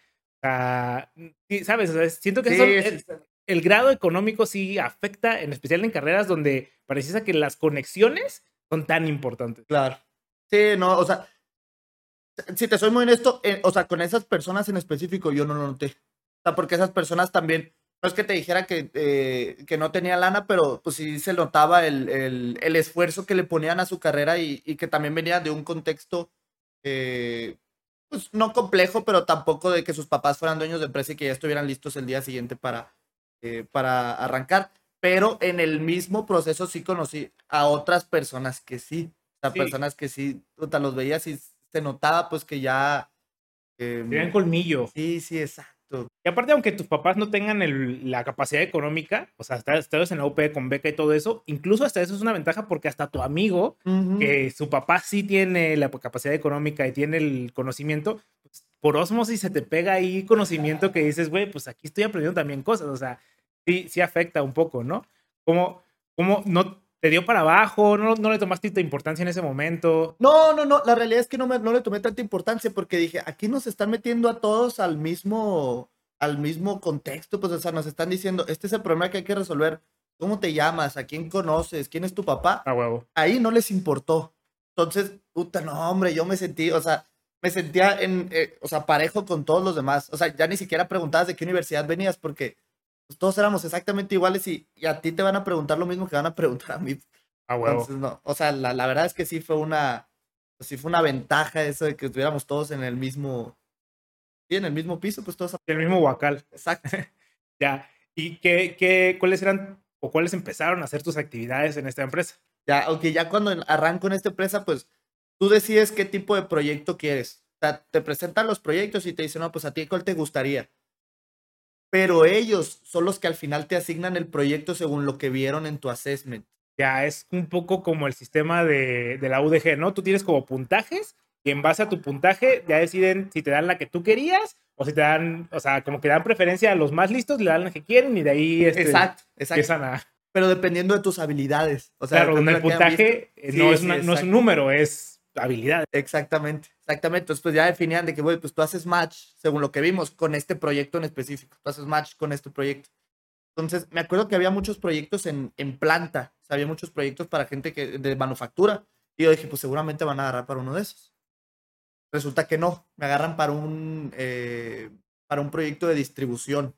sí, ¿sabes? O sea, siento que Sí, eso- sí, el, el grado económico sí afecta, en especial en carreras donde pareciera que las conexiones son tan importantes. Claro. Sí, no, o sea, si te soy muy honesto, eh, o sea, con esas personas en específico yo no lo noté. O sea, porque esas personas también, no es que te dijera que, eh, que no tenía lana, pero pues sí se notaba el, el, el esfuerzo que le ponían a su carrera y, y que también venían de un contexto, eh, pues no complejo, pero tampoco de que sus papás fueran dueños de empresa y que ya estuvieran listos el día siguiente para, eh, para arrancar. Pero en el mismo proceso sí conocí a otras personas que sí. O sea, Sí. personas que sí, puta, los veías y se notaba pues que ya... eh, Tienen colmillo. sí, sí, exacto. Y aparte, aunque tus papás no tengan el- la capacidad económica, o sea, estás en la UP con beca y todo eso, incluso hasta eso es una ventaja porque hasta tu amigo, Ujú. que su papá sí tiene la capacidad económica y tiene el conocimiento, pues, por osmosis se te pega ahí conocimiento que dices, güey, pues aquí estoy aprendiendo también cosas, o sea, sí, sí afecta un poco, ¿no? Como, como no te dio para abajo, no, no le tomaste tanta importancia en ese momento. No, no, no, la realidad es que no, me, no le tomé tanta importancia porque dije, aquí nos están metiendo a todos al mismo, al mismo contexto, pues, o sea, nos están diciendo, este es el problema que hay que resolver, ¿cómo te llamas? ¿A quién conoces? ¿Quién es tu papá? A huevo. Ahí no les importó. Entonces, puta, no, hombre, yo me sentí, o sea, me sentía en, eh, o sea, parejo con todos los demás. O sea, ya ni siquiera preguntabas de qué universidad venías porque pues, todos éramos exactamente iguales y, y a ti te van a preguntar lo mismo que van a preguntar a mí. A huevo. Entonces, no, o sea, la, la verdad es que sí fue una, pues, sí fue una ventaja eso de que estuviéramos todos en el mismo, sí, en el mismo piso, pues todos, El mismo huacal. exacto. (laughs) Ya. ¿Y qué, qué, cuáles eran o cuáles empezaron a hacer tus actividades en esta empresa? Ya, aunque ya cuando en- arranco en esta empresa, pues tú decides qué tipo de proyecto quieres. O sea, te presentan los proyectos y te dicen, no, pues a ti cuál te gustaría. Pero ellos son los que al final te asignan el proyecto según lo que vieron en tu assessment. Ya es un poco como el sistema de, de la UDG, ¿no? Tú tienes como puntajes y en base a tu puntaje ya deciden si te dan la que tú querías O si te dan, o sea, como que dan preferencia a los más listos, le dan lo que quieren y de ahí este, Exacto, exacto. empiezan a... Pero dependiendo de tus habilidades. O sea, claro, donde el puntaje no, Sí, es sí, no es un número, es habilidad. Exactamente, exactamente. Entonces, pues ya definían de que, güey, pues tú haces match, según lo que vimos, con este proyecto en específico. Tú haces match con este proyecto. Entonces, me acuerdo que había muchos proyectos en, en planta. O sea, había muchos proyectos para gente que, de manufactura. Y yo dije, pues seguramente van a agarrar para uno de esos. Resulta que no. Me agarran para un, eh, para un proyecto de distribución.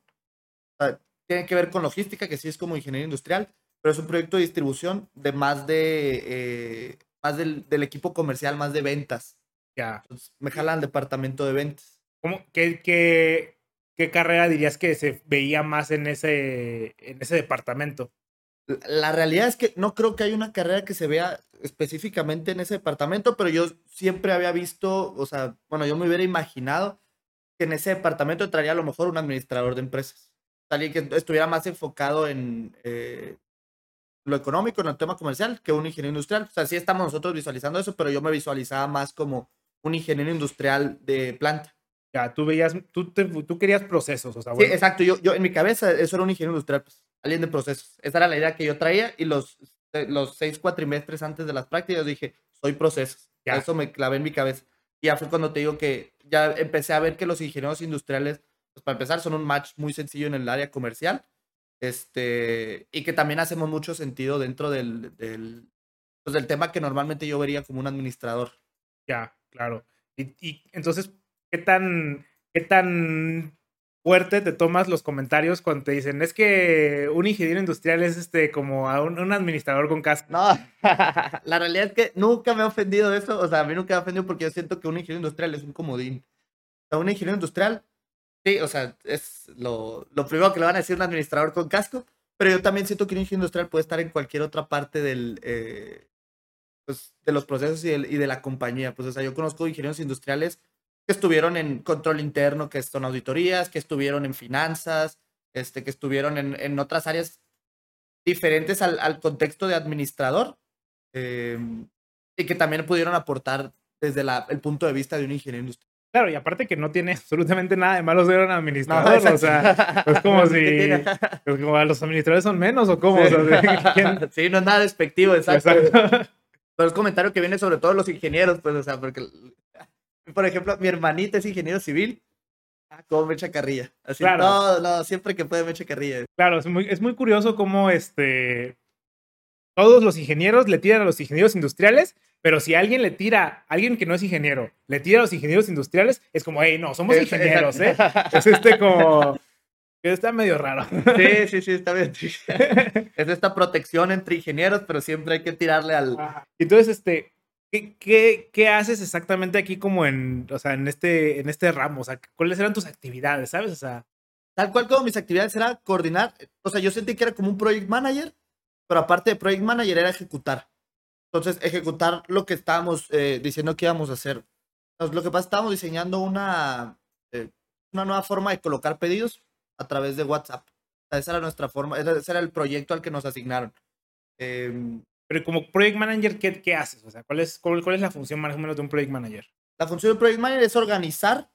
O sea, tiene que ver con logística, que sí es como ingeniería industrial, pero es un proyecto de distribución de más de eh, más del, del equipo comercial, más de ventas. Ya. Entonces, me jalan al departamento de ventas. ¿Cómo, qué, qué, qué carrera dirías que se veía más en ese, en ese departamento? La, realidad es que no creo que haya una carrera que se vea específicamente en ese departamento, pero yo siempre había visto, o sea, bueno, yo me hubiera imaginado que en ese departamento entraría a lo mejor un administrador de empresas. Alguien que estuviera más enfocado en eh, lo económico, en el tema comercial, que un ingeniero industrial. O sea, sí estamos nosotros visualizando eso, pero yo me visualizaba más como un ingeniero industrial de planta. Ya, tú veías, tú, te- tú querías procesos, o sea, Sí, bueno, exacto. Yo, yo en mi cabeza eso era un ingeniero industrial, pues, alguien de procesos. Esa era la idea que yo traía y los, eh, los seis cuatrimestres antes de las prácticas dije, soy procesos. Ya. Eso me clavé en mi cabeza. Y ya fue cuando te digo que ya empecé a ver que los ingenieros industriales, pues para empezar, son un match muy sencillo en el área comercial. Este, y que también hacemos mucho sentido dentro del, del, pues, del tema que normalmente yo vería como un administrador. ya, claro. Y, y entonces, ¿qué tan, ¿qué tan fuerte te tomas los comentarios cuando te dicen, es que un ingeniero industrial es este como a un, un administrador con casco? No, (laughs) la realidad es que nunca me ha ofendido eso. O sea, a mí nunca me ha ofendido porque yo siento que un ingeniero industrial es un comodín. O sea, un ingeniero industrial, sí, o sea, es lo, lo primero que le van a decir un administrador con casco. Pero yo también siento que un ingeniero industrial puede estar en cualquier otra parte del, eh, pues, de los procesos y, del- y de la compañía. Pues, o sea, yo conozco ingenieros industriales que estuvieron en control interno, que son auditorías, que estuvieron en finanzas, este, que estuvieron en, en otras áreas diferentes al, al contexto de administrador eh, y que también pudieron aportar desde la- el punto de vista de un ingeniero industrial. Claro, y aparte que no tiene (laughs) absolutamente nada de malo ser un administrador, o sea, es como (laughs) si- ¿Qué tiene? pues, como, los administradores son menos o cómo, o sea, (laughs) ¿quién- Sí, no es nada despectivo, exacto. Exacto. Pero es comentario que viene sobre todo los ingenieros, pues, o sea, porque, por ejemplo, mi hermanita es ingeniero civil. Ah, cómo me echa carrilla. Así, Claro. no, no, siempre que puede me echa carrilla. Claro, es muy, es muy curioso cómo este, todos los ingenieros le tiran a los ingenieros industriales, pero si alguien le tira, alguien que no es ingeniero, le tira a los ingenieros industriales, es como, hey, no, somos ingenieros, ¿eh? Es este como, está medio raro. Sí, sí, sí, está bien. Es esta protección entre ingenieros, pero siempre hay que tirarle al... Entonces, este, ¿qué, qué, qué haces exactamente aquí como en, o sea, en este, en este ramo? O sea, ¿cuáles eran tus actividades, sabes? O sea, Tal cual como mis actividades era coordinar, o sea, yo sentí que era como un project manager, pero aparte de project manager era ejecutar. Entonces, ejecutar lo que estábamos eh, diciendo que íbamos a hacer. Entonces, lo que pasa, estábamos diseñando una, eh, una nueva forma de colocar pedidos a través de WhatsApp. O sea, esa era nuestra forma, ese era el proyecto al que nos asignaron. Em, pero como project manager, ¿qué, qué haces? O sea, ¿cuál es, cuál, cuál es la función más o menos de un project manager? La función del Project Manager es organizar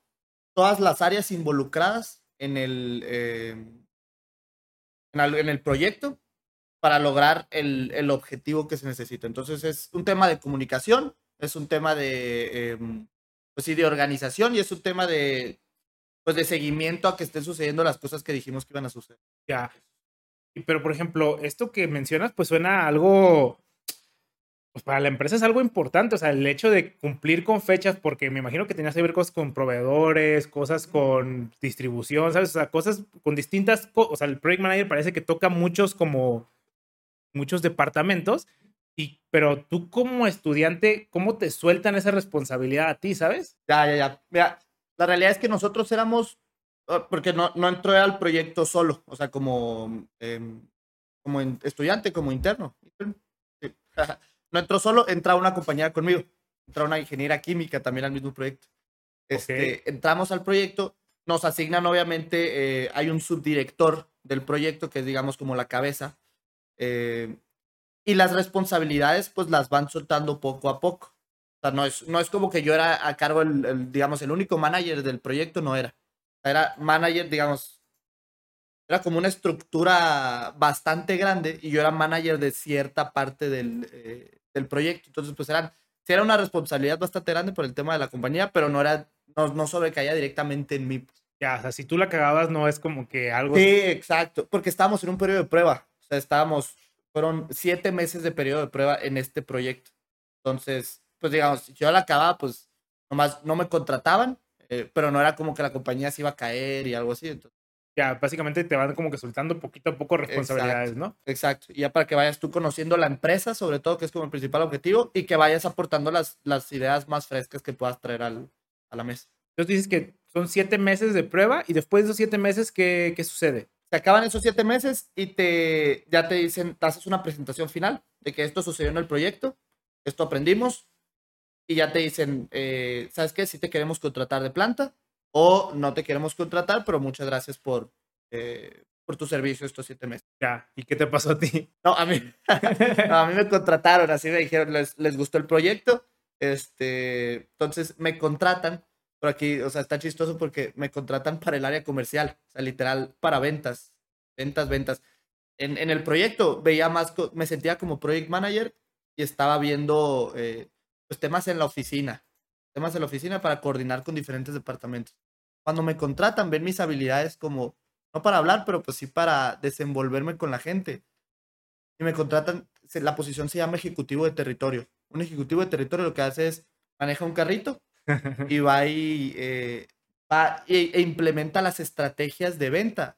todas las áreas involucradas en el, en, al- en el proyecto para lograr el, el objetivo que se necesita. Entonces es un tema de comunicación, es un tema de, eh, pues sí, de organización y es un tema de, pues de seguimiento a que estén sucediendo las cosas que dijimos que iban a suceder. Ya. Pero, por ejemplo, esto que mencionas, pues suena algo, pues para la empresa es algo importante, o sea, el hecho de cumplir con fechas, porque me imagino que tenías que ver cosas con proveedores, cosas con distribución, ¿sabes? O sea, cosas con distintas, o sea, el project manager parece que toca muchos como, muchos departamentos, y, pero tú como estudiante, ¿cómo te sueltan esa responsabilidad a ti, sabes? Ya, ya, ya. Mira, la realidad es que nosotros éramos, ah, porque no, no entró al proyecto solo, o sea, como, em, como estudiante, como interno. Sí. (laughs) No entró solo, entra una compañera conmigo, entra una ingeniera química también al mismo proyecto. Este, Entramos al proyecto, nos asignan obviamente, eh, hay un subdirector del proyecto que es digamos como la cabeza, eh, y las responsabilidades pues las van soltando poco a poco. O sea, no es, no es como que yo era a cargo, el, el, digamos, el único manager del proyecto, no era. Era manager, digamos, era como una estructura bastante grande y yo era manager de cierta parte del, eh, del proyecto. Entonces, pues eran, sí era una responsabilidad bastante grande por el tema de la compañía, pero no era, no, no sobrecaía directamente en mí. pues. Ya, o sea, si tú la cagabas, no es como que algo. Sí, exacto, porque estábamos en un periodo de prueba. O sea, estábamos, fueron siete meses de periodo de prueba en este proyecto. Entonces, pues digamos, si yo la acababa, pues nomás no me contrataban, eh, pero no era como que la compañía se iba a caer y algo así. Entonces, Ya, básicamente te van como que soltando poquito a poco responsabilidades, ¿no? exacto. Y ya para que vayas tú conociendo la empresa, sobre todo, que es como el principal objetivo, y que vayas aportando las, las ideas más frescas que puedas traer al, a la mesa. Entonces dices que son siete meses de prueba y después de esos siete meses, ¿qué, qué sucede? Se acaban esos siete meses y te, ya te dicen, te haces una presentación final de que esto sucedió en el proyecto, esto aprendimos, y ya te dicen, eh, ¿sabes qué? Si te queremos contratar de planta o no te queremos contratar, pero muchas gracias por, eh, por tu servicio estos siete meses. Ya, ¿y qué te pasó a ti? No, a mí, (laughs) no, a mí me contrataron, así me dijeron, les, les gustó el proyecto, este, entonces me contratan, por aquí, o sea, está chistoso porque me contratan para el área comercial, o sea, literal, para ventas, ventas, ventas. En, el proyecto veía más, me sentía como project manager y estaba viendo eh, pues, temas en la oficina, temas en la oficina para coordinar con diferentes departamentos. Cuando me contratan, ven mis habilidades como, no para hablar, pero pues sí para desenvolverme con la gente. Y me contratan, la posición se llama ejecutivo de territorio. Un ejecutivo de territorio lo que hace es maneja un carrito y va y, eh, va y- e implementa las estrategias de venta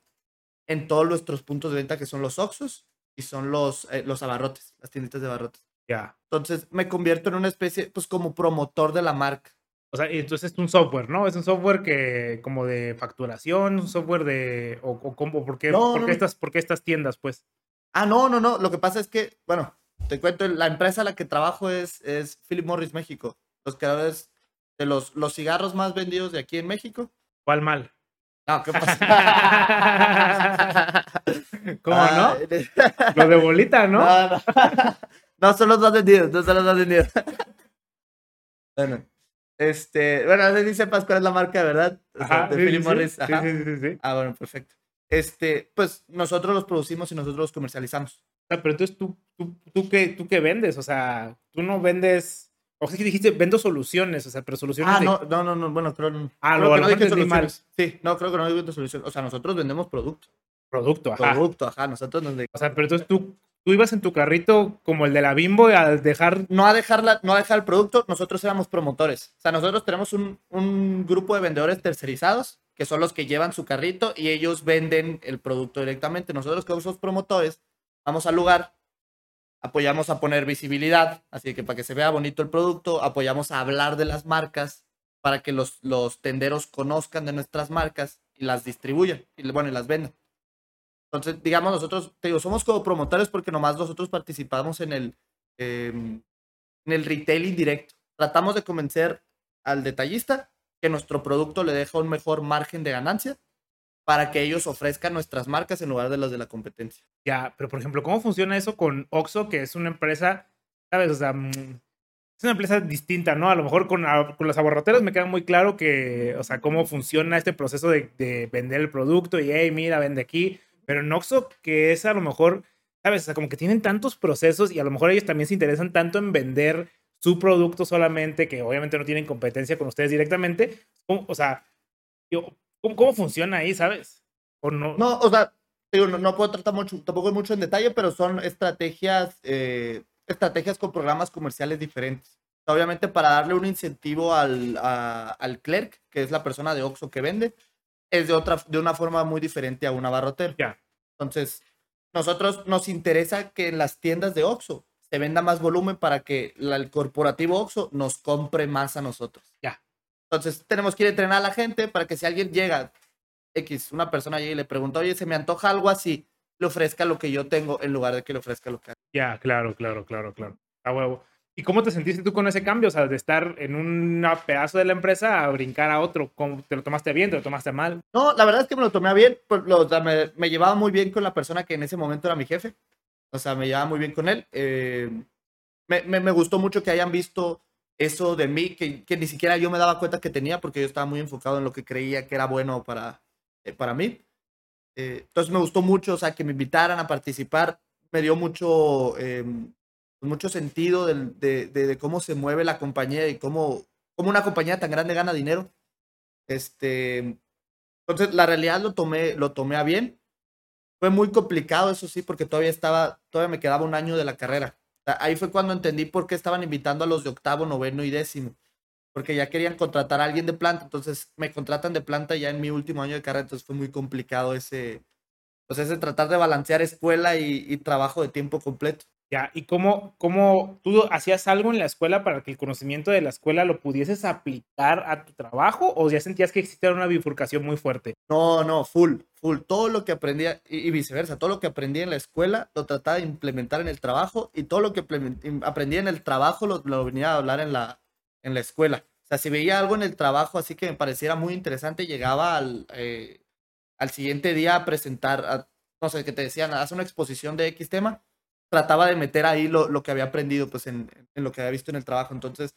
en todos nuestros puntos de venta que son los Oxos y son los, eh, los abarrotes, las tienditas de abarrotes. ya. Entonces me convierto en una especie, pues como promotor de la marca. O sea, entonces es un software, ¿no? Es un software que como de facturación, un software de... o, o cómo, ¿por qué, No, por no, qué no. estas, por qué estas tiendas, pues? Ah, no, no, no. Lo que pasa es que, bueno, te cuento, la empresa a la que trabajo es, es Philip Morris México. Los creadores de los, los cigarros más vendidos de aquí en México. ¿Cuál mal? No, ¿qué pasa? (laughs) ¿Cómo Ah, no? Lo de bolita, ¿no? No, no. (laughs) No son los más vendidos, no son los más vendidos. (laughs) Bueno, este, bueno, no sé si sepas cuál es la marca, ¿verdad? O sea, Ajá, de sí, Philip sí, sí. Morris. Sí, ajá. sí, sí, sí. Ah, bueno, perfecto. Este, pues nosotros los producimos y nosotros los comercializamos. O sea, pero entonces tú, tú, tú, qué, tú qué vendes, o sea, tú no vendes, o sea, que dijiste, vendo soluciones, o sea, pero soluciones Ah, de- no, no, no, no, bueno, creo, Ah, creo lo- a que no dije entendí mal. soluciones. Sí, no, creo que no dije soluciones. O sea, nosotros vendemos producto. producto, ajá. Producto, ajá, nosotros nos. O sea, pero entonces tú, tú ibas en tu carrito como el de la Bimbo al dejar, No a, dejar la- no a dejar el producto, nosotros éramos promotores. O sea, nosotros tenemos un, un grupo de vendedores tercerizados, que son los que llevan su carrito y ellos venden el producto directamente. Nosotros que somos promotores, vamos al lugar, apoyamos a poner visibilidad, así que para que se vea bonito el producto, apoyamos a hablar de las marcas para que los, los tenderos conozcan de nuestras marcas y las distribuyan, y bueno, y las vendan. Entonces, digamos, nosotros, te digo, somos como promotores porque nomás nosotros participamos en el, em, en el retail indirecto. Tratamos de convencer al detallista que nuestro producto le deja un mejor margen de ganancia para que ellos ofrezcan nuestras marcas en lugar de las de la competencia. ya, pero por ejemplo, ¿cómo funciona eso con Oxxo, que es una empresa, sabes, o sea, mm, es una empresa distinta, ¿no? A lo mejor con, a- con los abarroteros me queda muy claro que, o sea, cómo funciona este proceso de, de vender el producto y, hey, mira, vende aquí, pero en Oxxo, que es a lo mejor, sabes, o sea, como que tienen tantos procesos y a lo mejor ellos también se interesan tanto en vender su producto solamente, que obviamente no tienen competencia con ustedes directamente, ¿cómo- o sea, yo, ¿cómo, cómo funciona ahí, sabes? ¿O no? No, o sea, digo, no, no puedo tratar mucho, tampoco mucho en detalle, pero son estrategias, eh, estrategias con programas comerciales diferentes. Obviamente para darle un incentivo al, a- al clerk, que es la persona de Oxxo que vende, es de, otra, de una forma muy diferente a un abarrotero. Ya. Entonces, nosotros nos interesa que en las tiendas de Oxxo se venda más volumen para que la- el corporativo Oxxo nos compre más a nosotros. Ya. Entonces, tenemos que ir a entrenar a la gente para que si alguien llega, X, una persona llega y le pregunta, oye, se me antoja algo así, le ofrezca lo que yo tengo en lugar de que le ofrezca lo que hay. Ya, claro, claro, claro, claro. A huevo. ¿Y cómo te sentiste tú con ese cambio? O sea, de estar en un pedazo de la empresa a brincar a otro. ¿Cómo, ¿Te lo tomaste bien? ¿Te lo tomaste mal? No, la verdad es que me lo tomé bien, pues, lo- me, me llevaba muy bien con la persona que en ese momento era mi jefe. O sea, me llevaba muy bien con él. eh, me, me- me gustó mucho que hayan visto eso de mí que, ni siquiera yo me daba cuenta que tenía porque yo estaba muy enfocado en lo que creía que era bueno para, eh, para mí. Eh, entonces me gustó mucho, o sea, que me invitaran a participar, me dio mucho, em, mucho sentido de, de, de, cómo se mueve la compañía y cómo, cómo una compañía tan grande gana dinero. Este, entonces, la realidad lo tomé, lo tomé a bien. Fue muy complicado, eso sí, porque todavía estaba, todavía me quedaba un año de la carrera. Ahí fue cuando entendí por qué estaban invitando a los de octavo, noveno y décimo. Porque ya querían contratar a alguien de planta, entonces me contratan de planta ya en mi último año de carrera, entonces fue muy complicado ese, pues ese tratar de balancear escuela y trabajo de tiempo completo. Ya, ¿y cómo, cómo tú hacías algo en la escuela para que el conocimiento de la escuela lo pudieses aplicar a tu trabajo o ya sentías que existía una bifurcación muy fuerte? No, no, full, full. Todo lo que aprendía y, viceversa, todo lo que aprendí en la escuela lo trataba de implementar en el trabajo y todo lo que aprendí en el trabajo lo, lo, venía a hablar en la, en la escuela. O sea, si veía algo en el trabajo así que me pareciera muy interesante, llegaba al, eh, al siguiente día a presentar, no sé, que te decían, haz una exposición de X tema trataba de meter ahí lo, lo que había aprendido pues en, en, lo que había visto en el trabajo. Entonces,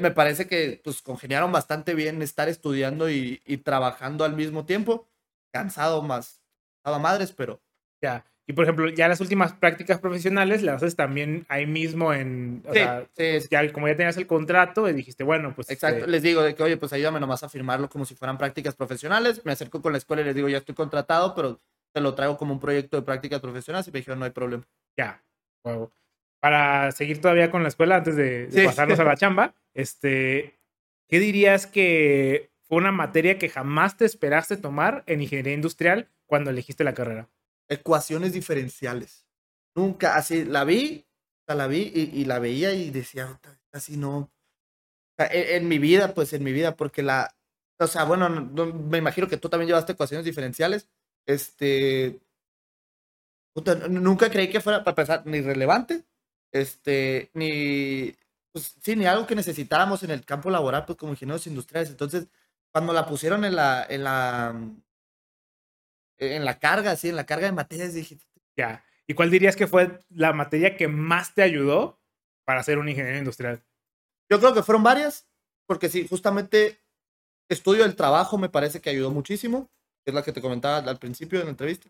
me parece que pues congeniaron bastante bien estar estudiando y, y trabajando al mismo tiempo. Cansado más, a madres, pero... Ya. Y por ejemplo, ya las últimas prácticas profesionales las haces también ahí mismo en. O sea, Ya, como ya tenías el contrato, y dijiste, bueno, pues. Exacto, este les digo de que, oye, pues ayúdame nomás a firmarlo como si fueran prácticas profesionales. Me acerco con la escuela y les digo, ya estoy contratado, pero te lo traigo como un proyecto de prácticas profesionales y me dijeron, no hay problema. Ya, Para seguir todavía con la escuela antes de, pasarnos a la chamba, este, ¿qué dirías que fue una materia que jamás te esperaste tomar en ingeniería industrial cuando elegiste la carrera? Ecuaciones diferenciales. Nunca, así, la vi, la vi y, la veía y decía, así no. En, en, mi vida, pues en mi vida, porque la, o sea, bueno, me imagino que tú también llevaste ecuaciones diferenciales. Este, nunca creí que fuera, para empezar, ni relevante, este, ni, pues sí, ni algo que necesitáramos en el campo laboral, pues como ingenieros industriales. Entonces, cuando la pusieron en la, en la, en la carga, sí, en la carga de materias, dije... Ya. ¿Y cuál dirías que fue la materia que más te ayudó para ser un ingeniero industrial? Yo creo que fueron varias, porque sí, justamente estudio del trabajo me parece que ayudó muchísimo, es la que te comentaba al principio de la entrevista.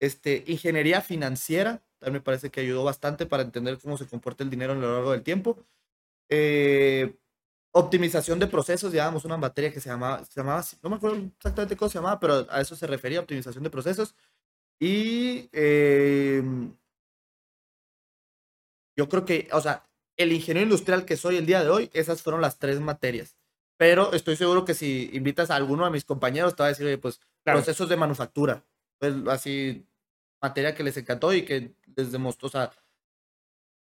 Este, ingeniería financiera, también me parece que ayudó bastante para entender cómo se comporta el dinero a lo largo del tiempo. Eh, optimización de procesos, llevábamos una materia que se llamaba, se llamaba, no me acuerdo exactamente cómo se llamaba, pero a eso se refería, optimización de procesos. Y eh, yo creo que, o sea, el ingeniero industrial que soy el día de hoy, esas fueron las tres materias. Pero estoy seguro que si invitas a alguno de mis compañeros, te va a decir, oye, pues procesos de manufactura, pues así, materia que les encantó y que les demostró, o sea,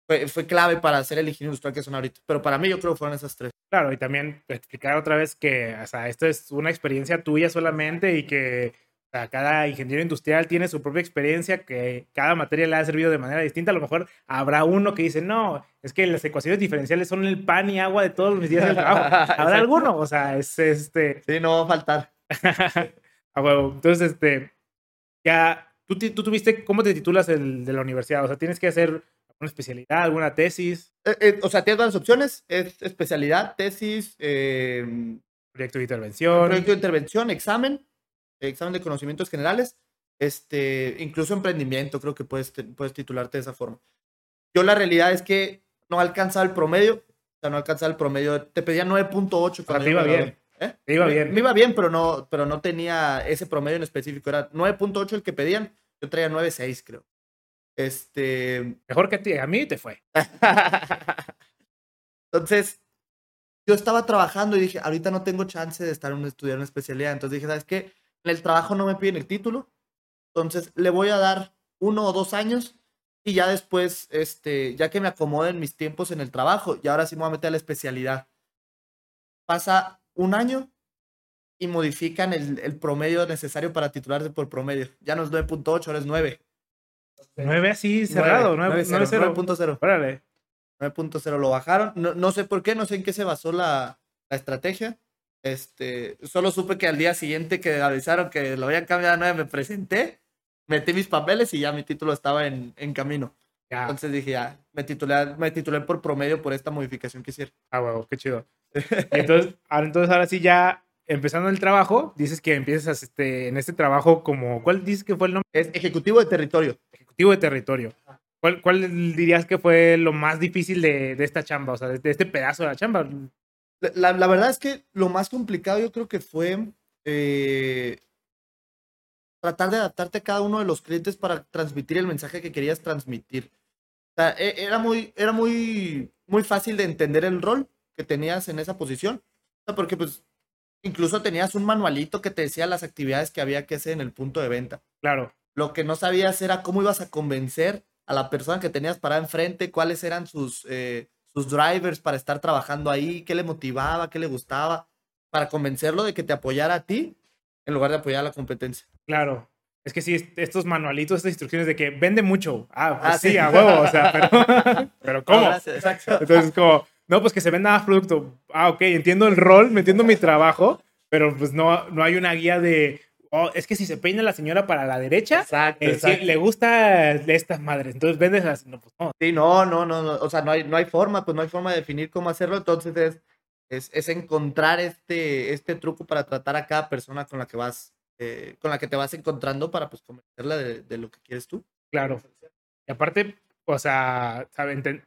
fue, fue, clave para ser el ingeniero industrial que son ahorita. Pero para mí yo creo que fueron esas tres. Claro, y también explicar otra vez que, o sea, esto es una experiencia tuya solamente y que o sea, cada ingeniero industrial tiene su propia experiencia, que cada materia le ha servido de manera distinta. A lo mejor habrá uno que dice, no, es que las ecuaciones diferenciales son el pan y agua de todos los días del trabajo. (laughs) Habrá alguno, o sea, es este... Sí, no va a faltar. (laughs) a huevo. Entonces, este, ya, ¿tú, tú tuviste, ¿cómo te titulas el, de la universidad? O sea, tienes que hacer una especialidad, alguna tesis. Eh, eh, o sea, tienes varias opciones, es especialidad, tesis, eh, proyecto de intervención. Proyecto de intervención, examen, examen de conocimientos generales, este, incluso emprendimiento, creo que puedes, puedes titularte de esa forma. Yo la realidad es que no alcanzaba el promedio, o sea, no alcanzaba el promedio, te pedía 9.8. Para iba bien. ¿Eh? iba bien. Me, iba bien, pero no, pero no tenía ese promedio en específico. Era 9.8 el que pedían. Yo traía 9.6, creo. Este. Mejor que a ti, a mí te fue. (laughs) Entonces, yo estaba trabajando y dije, ahorita no tengo chance de estar en estudiar una especialidad. Entonces dije, ¿sabes qué? En el trabajo no me piden el título. Entonces, le voy a dar uno o dos años y ya después, este, ya que me acomoden mis tiempos en el trabajo, y ahora sí me voy a meter a la especialidad. Pasa un año y modifican el, el promedio necesario para titularse por promedio. Ya no es 9.8, ahora es 9. 9 así cerrado, 9.0. Órale. 9.0 lo bajaron. No, no, sé por qué, no sé en qué se basó la, la, estrategia. Este, solo supe que al día siguiente que avisaron que lo habían cambiado a 9, me presenté, metí mis papeles y ya mi título estaba en, en camino. Ya. Entonces dije, ya, me titulé, me titulé por promedio por esta modificación que hicieron. Ah, huevo, qué chido. (laughs) Entonces, ahora, entonces, ahora sí ya empezando el trabajo, dices que empiezas este, en este trabajo como, ¿cuál dices que fue el nombre? Es ejecutivo de territorio. Ejecutivo de territorio. ¿Cuál, cuál dirías que fue lo más difícil de, de esta chamba? O sea, de, este pedazo de la chamba. La, la- la verdad es que lo más complicado yo creo que fue eh, tratar de adaptarte a cada uno de los clientes para transmitir el mensaje que querías transmitir. O sea, e- era muy, era muy, muy fácil de entender el rol que tenías en esa posición. Porque pues incluso tenías un manualito que te decía las actividades que había que hacer en el punto de venta. Claro, Lo que no sabías era cómo ibas a convencer a la persona que tenías parada enfrente, cuáles eran sus, eh, sus drivers para estar trabajando ahí, qué le motivaba, qué le gustaba, para convencerlo de que te apoyara a ti en lugar de apoyar a la competencia. claro. Es que sí, est- estos manualitos, estas instrucciones de que vende mucho. Ah, pues Ah, sí, sí. a huevo. O sea, pero, (laughs) (laughs) pero ¿cómo? No, gracias, exacto. Entonces, como, no, pues que se venda más producto. Ah, ok, entiendo el rol, me entiendo mi trabajo, pero pues no, no hay una guía de, oh, es que si se peina la señora para la derecha, Exacto, eh, le gusta estas madres. Entonces vendes así. No, pues no. Sí, no, no, no, no, o sea, no hay, no hay forma, pues no hay forma de definir cómo hacerlo, entonces es, es, es encontrar este, este truco para tratar a cada persona con la que vas, eh, con la que te vas encontrando para pues convencerla de, de lo que quieres tú. Claro. Y aparte, o sea,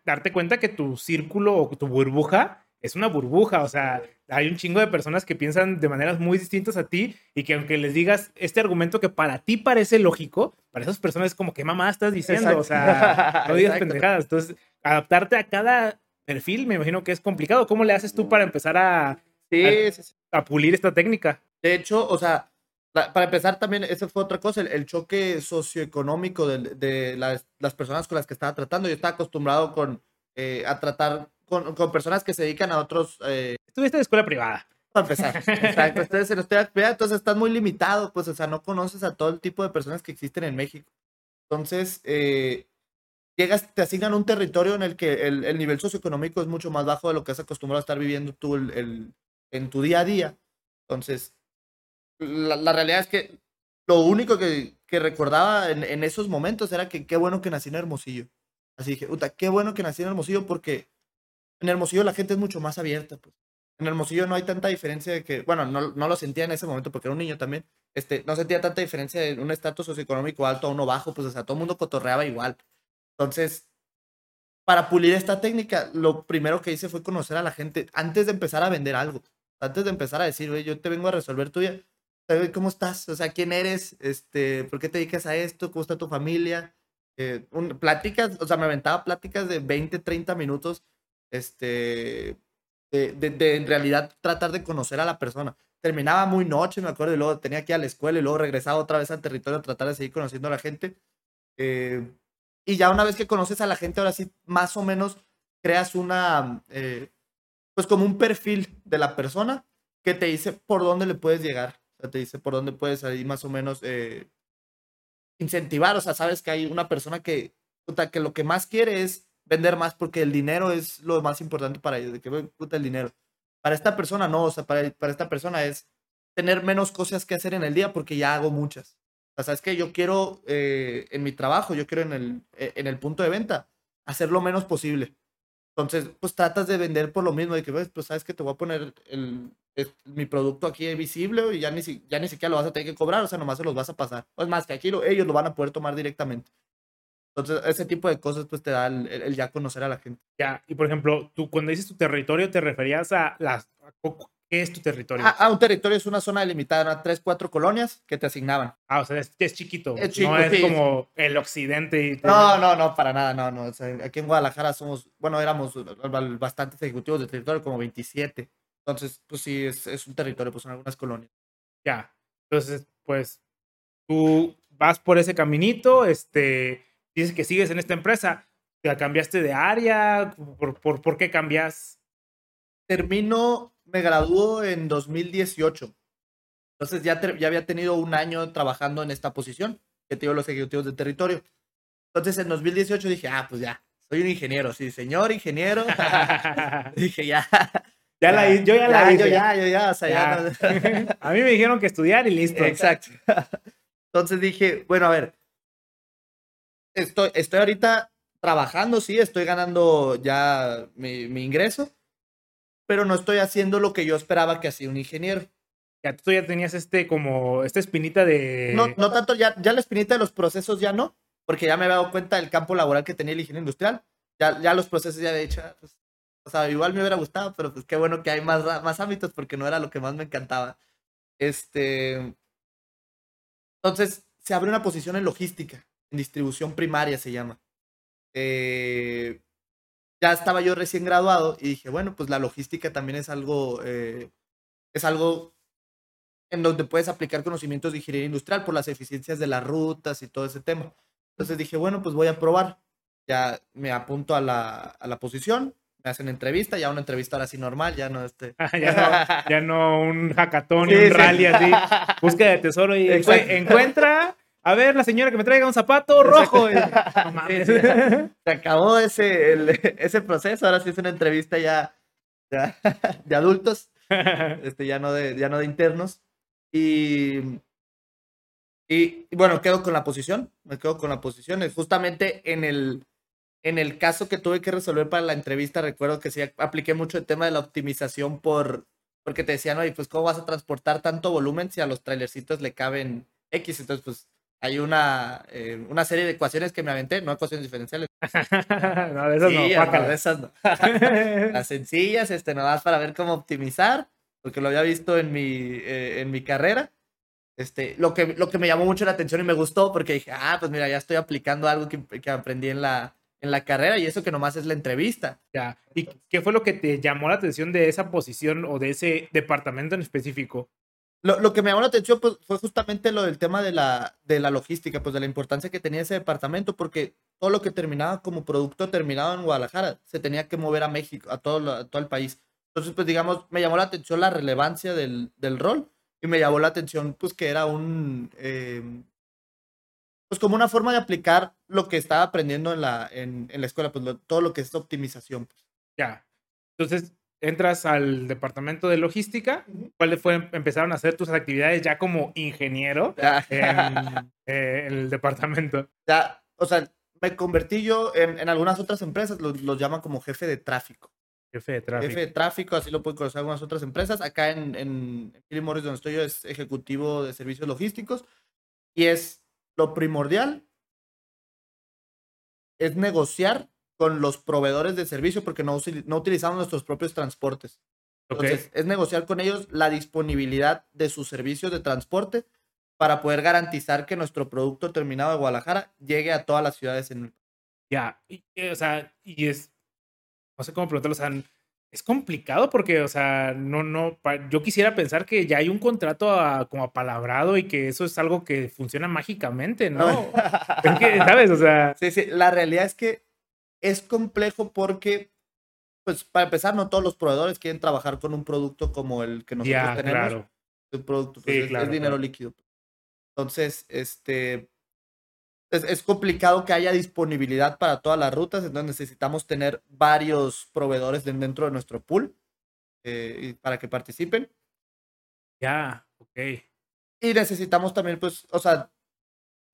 darte cuenta que tu círculo o tu burbuja es una burbuja. O sea, hay un chingo de personas que piensan de maneras muy distintas a ti y que aunque les digas este argumento que para ti parece lógico, para esas personas es como, ¿qué mamá estás diciendo? O sea, (laughs) no digas Exacto. pendejadas. Entonces, adaptarte a cada perfil me imagino que es complicado. ¿Cómo le haces tú para empezar a, Sí, sí, sí. a pulir esta técnica? De hecho, o sea, para empezar también, esa fue otra cosa, el, el choque socioeconómico de, de las, las personas con las que estaba tratando. Yo estaba acostumbrado con, eh, a tratar con, con personas que se dedican a otros, eh, Estuviste en escuela privada. para empezar. Exacto, ustedes en estudios privados, entonces estás muy limitado, pues, o sea, no conoces a todo el tipo de personas que existen en México. Entonces, eh, llegas, te asignan un territorio en el que el, el nivel socioeconómico es mucho más bajo de lo que has acostumbrado a estar viviendo tú el- en tu día a día. Entonces, la, realidad es que lo único que, que recordaba en, en esos momentos era que qué bueno que nací en Hermosillo. Así dije, puta, qué bueno que nací en Hermosillo porque en Hermosillo la gente es mucho más abierta. Pues. En Hermosillo no hay tanta diferencia de que, bueno, no, no lo sentía en ese momento porque era un niño también, este, no sentía tanta diferencia de un estatus socioeconómico alto a uno bajo, pues o sea, todo el mundo cotorreaba igual. Entonces, para pulir esta técnica, lo primero que hice fue conocer a la gente antes de empezar a vender algo, antes de empezar a decir, oye, yo te vengo a resolver tu vida. Oye, ¿Cómo estás? O sea, ¿quién eres? Este, ¿Por qué te dedicas a esto? ¿Cómo está tu familia? Eh, pláticas, o sea, me aventaba pláticas de 20, 30 minutos, este, de en realidad tratar de conocer a la persona. Terminaba muy noche, me acuerdo, y luego tenía que ir a la escuela y luego regresaba otra vez al territorio a tratar de seguir conociendo a la gente. Eh, y ya una vez que conoces a la gente, ahora sí, más o menos creas una, eh, pues como un perfil de la persona que te dice por dónde le puedes llegar. Te dice por dónde puedes ahí más o menos eh, incentivar. O sea, sabes que hay una persona que, que lo que más quiere es vender más porque el dinero es lo más importante para ellos. De que, "Güey, puta, el dinero. Para esta persona no, o sea, para, para esta persona es tener menos cosas que hacer en el día porque ya hago muchas. O sea, es que yo quiero eh, en mi trabajo, yo quiero en el, eh, en el punto de venta, hacer lo menos posible. Entonces, pues tratas de vender por lo mismo, de que, pues, pues sabes que te voy a poner el, mi producto aquí visible y ya ni, si- ya ni siquiera lo vas a tener que cobrar, o sea, nomás se los vas a pasar. O es más, que aquí lo- ellos lo van a poder tomar directamente. Entonces, ese tipo de cosas, pues te da el, el- ya conocer a la gente. Ya, y por ejemplo, tú cuando dices tu territorio, ¿te referías a las... ¿Qué es tu territorio? Ah, ah, un territorio es una zona delimitada, tres, cuatro colonias que te asignaban. Ah, o sea, es, es chiquito. Es chico, no es sí. como el occidente. Y No, no, no, para nada, no, no. O sea, aquí en Guadalajara somos, bueno, éramos bastantes ejecutivos de territorio, como 27. Entonces, pues sí, es, es un territorio, pues son algunas colonias. Ya. Entonces, pues, tú vas por ese caminito, este, dices que sigues en esta empresa, ¿te cambiaste de área? ¿Por, por, por qué cambias? Termino, me graduó en 2018. Entonces ya, ter- ya había tenido un año trabajando en esta posición, que te digo los ejecutivos de territorio. Entonces en 2018 dije, ah, pues ya, soy un ingeniero, sí, señor ingeniero. (laughs) (laughs) dije, ya. Ya la hi- yo ya la hice. Yo ya, yo ya, o sea, ya. Ya. (laughs) A mí me dijeron que estudiar y listo. Exacto. Entonces dije, bueno, a ver, estoy, estoy ahorita trabajando, sí, estoy ganando ya mi, mi ingreso, pero no estoy haciendo lo que yo esperaba que hacía un ingeniero. Ya tú ya tenías este como esta espinita de No, no tanto, ya, ya la espinita de los procesos ya no, porque ya me había dado cuenta del campo laboral que tenía el ingeniero industrial. Ya, ya los procesos ya de hecho, pues, o sea, igual me hubiera gustado, pero pues qué bueno que hay más, más ámbitos porque no era lo que más me encantaba. Este. Entonces, se abre una posición en logística, en distribución primaria se llama. Eh, ya estaba yo recién graduado y dije, bueno, pues la logística también es algo, eh, es algo en donde puedes aplicar conocimientos de ingeniería industrial por las eficiencias de las rutas y todo ese tema. Entonces dije, bueno, pues voy a probar. Ya me apunto a la, a la posición, me hacen entrevista, ya una entrevista ahora sí normal, ya no este. (laughs) ya, no, ya no un (laughs) hackathon y Sí, un sí. rally así. (laughs) Búsqueda de tesoro y Exacto. encuentra. A ver, la señora que me traiga un zapato rojo. Y- No mames. Se acabó ese, el- ese proceso, ahora sí es una entrevista ya, ya (laughs) de adultos, este, ya, no de, ya no de internos. Y, y, bueno, quedo con la posición, me quedo con la posición. Justamente en el, en el caso que tuve que resolver para la entrevista, recuerdo que sí apliqué mucho el tema de la optimización por, porque te decían, oye, pues cómo vas a transportar tanto volumen si a los trailercitos le caben X. Entonces, pues hay una, eh, una serie de ecuaciones que me aventé, no ecuaciones diferenciales. (laughs) no, de esas Sí, no. no, guácala. de esas no. (laughs) Las sencillas, este, nada más para ver cómo optimizar, porque lo había visto en mi, eh, en mi carrera. Este, lo, que, lo que me llamó mucho la atención y me gustó, porque dije, ah, pues mira, ya estoy aplicando algo que, que aprendí en la, en la carrera y eso que nomás es la entrevista. Ya. ¿Y qué fue lo que te llamó la atención de esa posición o de ese departamento en específico? Lo, lo que me llamó la atención pues, fue justamente lo del tema de la, de la logística, pues de la importancia que tenía ese departamento, porque todo lo que terminaba como producto terminado en Guadalajara se tenía que mover a México, a todo, todo el país. Entonces, pues digamos, me llamó la atención la relevancia del, del rol y me llamó la atención pues que era un, eh, pues como una forma de aplicar lo que estaba aprendiendo en la, en, la escuela, pues todo lo que es optimización. Ya. Entonces entras al departamento de logística. ¿Cuáles fue, empezaron a hacer tus actividades ya como ingeniero (laughs) en, eh, en el departamento? ya, o sea, me convertí yo en, en algunas otras empresas, los, los llaman como jefe de tráfico. Jefe de tráfico. Jefe de tráfico, así lo pueden conocer algunas otras empresas. Acá en, en Philip Morris, donde estoy yo, es ejecutivo de servicios logísticos. Y es lo primordial, es negociar con los proveedores de servicio porque no, no utilizamos nuestros propios transportes. Entonces, es negociar con ellos la disponibilidad de sus servicios de transporte para poder garantizar que nuestro producto terminado de Guadalajara llegue a todas las ciudades en el Ya. Y, eh, o sea, y es. No sé cómo preguntarlo. O sea, es complicado porque, o sea, no, no. Yo quisiera pensar que ya hay un contrato a- como apalabrado y que eso es algo que funciona mágicamente, ¿no? (laughs) Es que, ¿sabes? O sea. Sí, sí, la realidad es que es complejo porque, pues, para empezar, no todos los proveedores quieren trabajar con un producto como el que nosotros Ya, tenemos. claro. Un producto, pues, Sí, es, claro, es dinero claro. líquido. Entonces, este, es, es complicado que haya disponibilidad para todas las rutas, entonces necesitamos tener varios proveedores de- dentro de nuestro pool eh, para que participen. Ya, ok. Y necesitamos también, pues, o sea,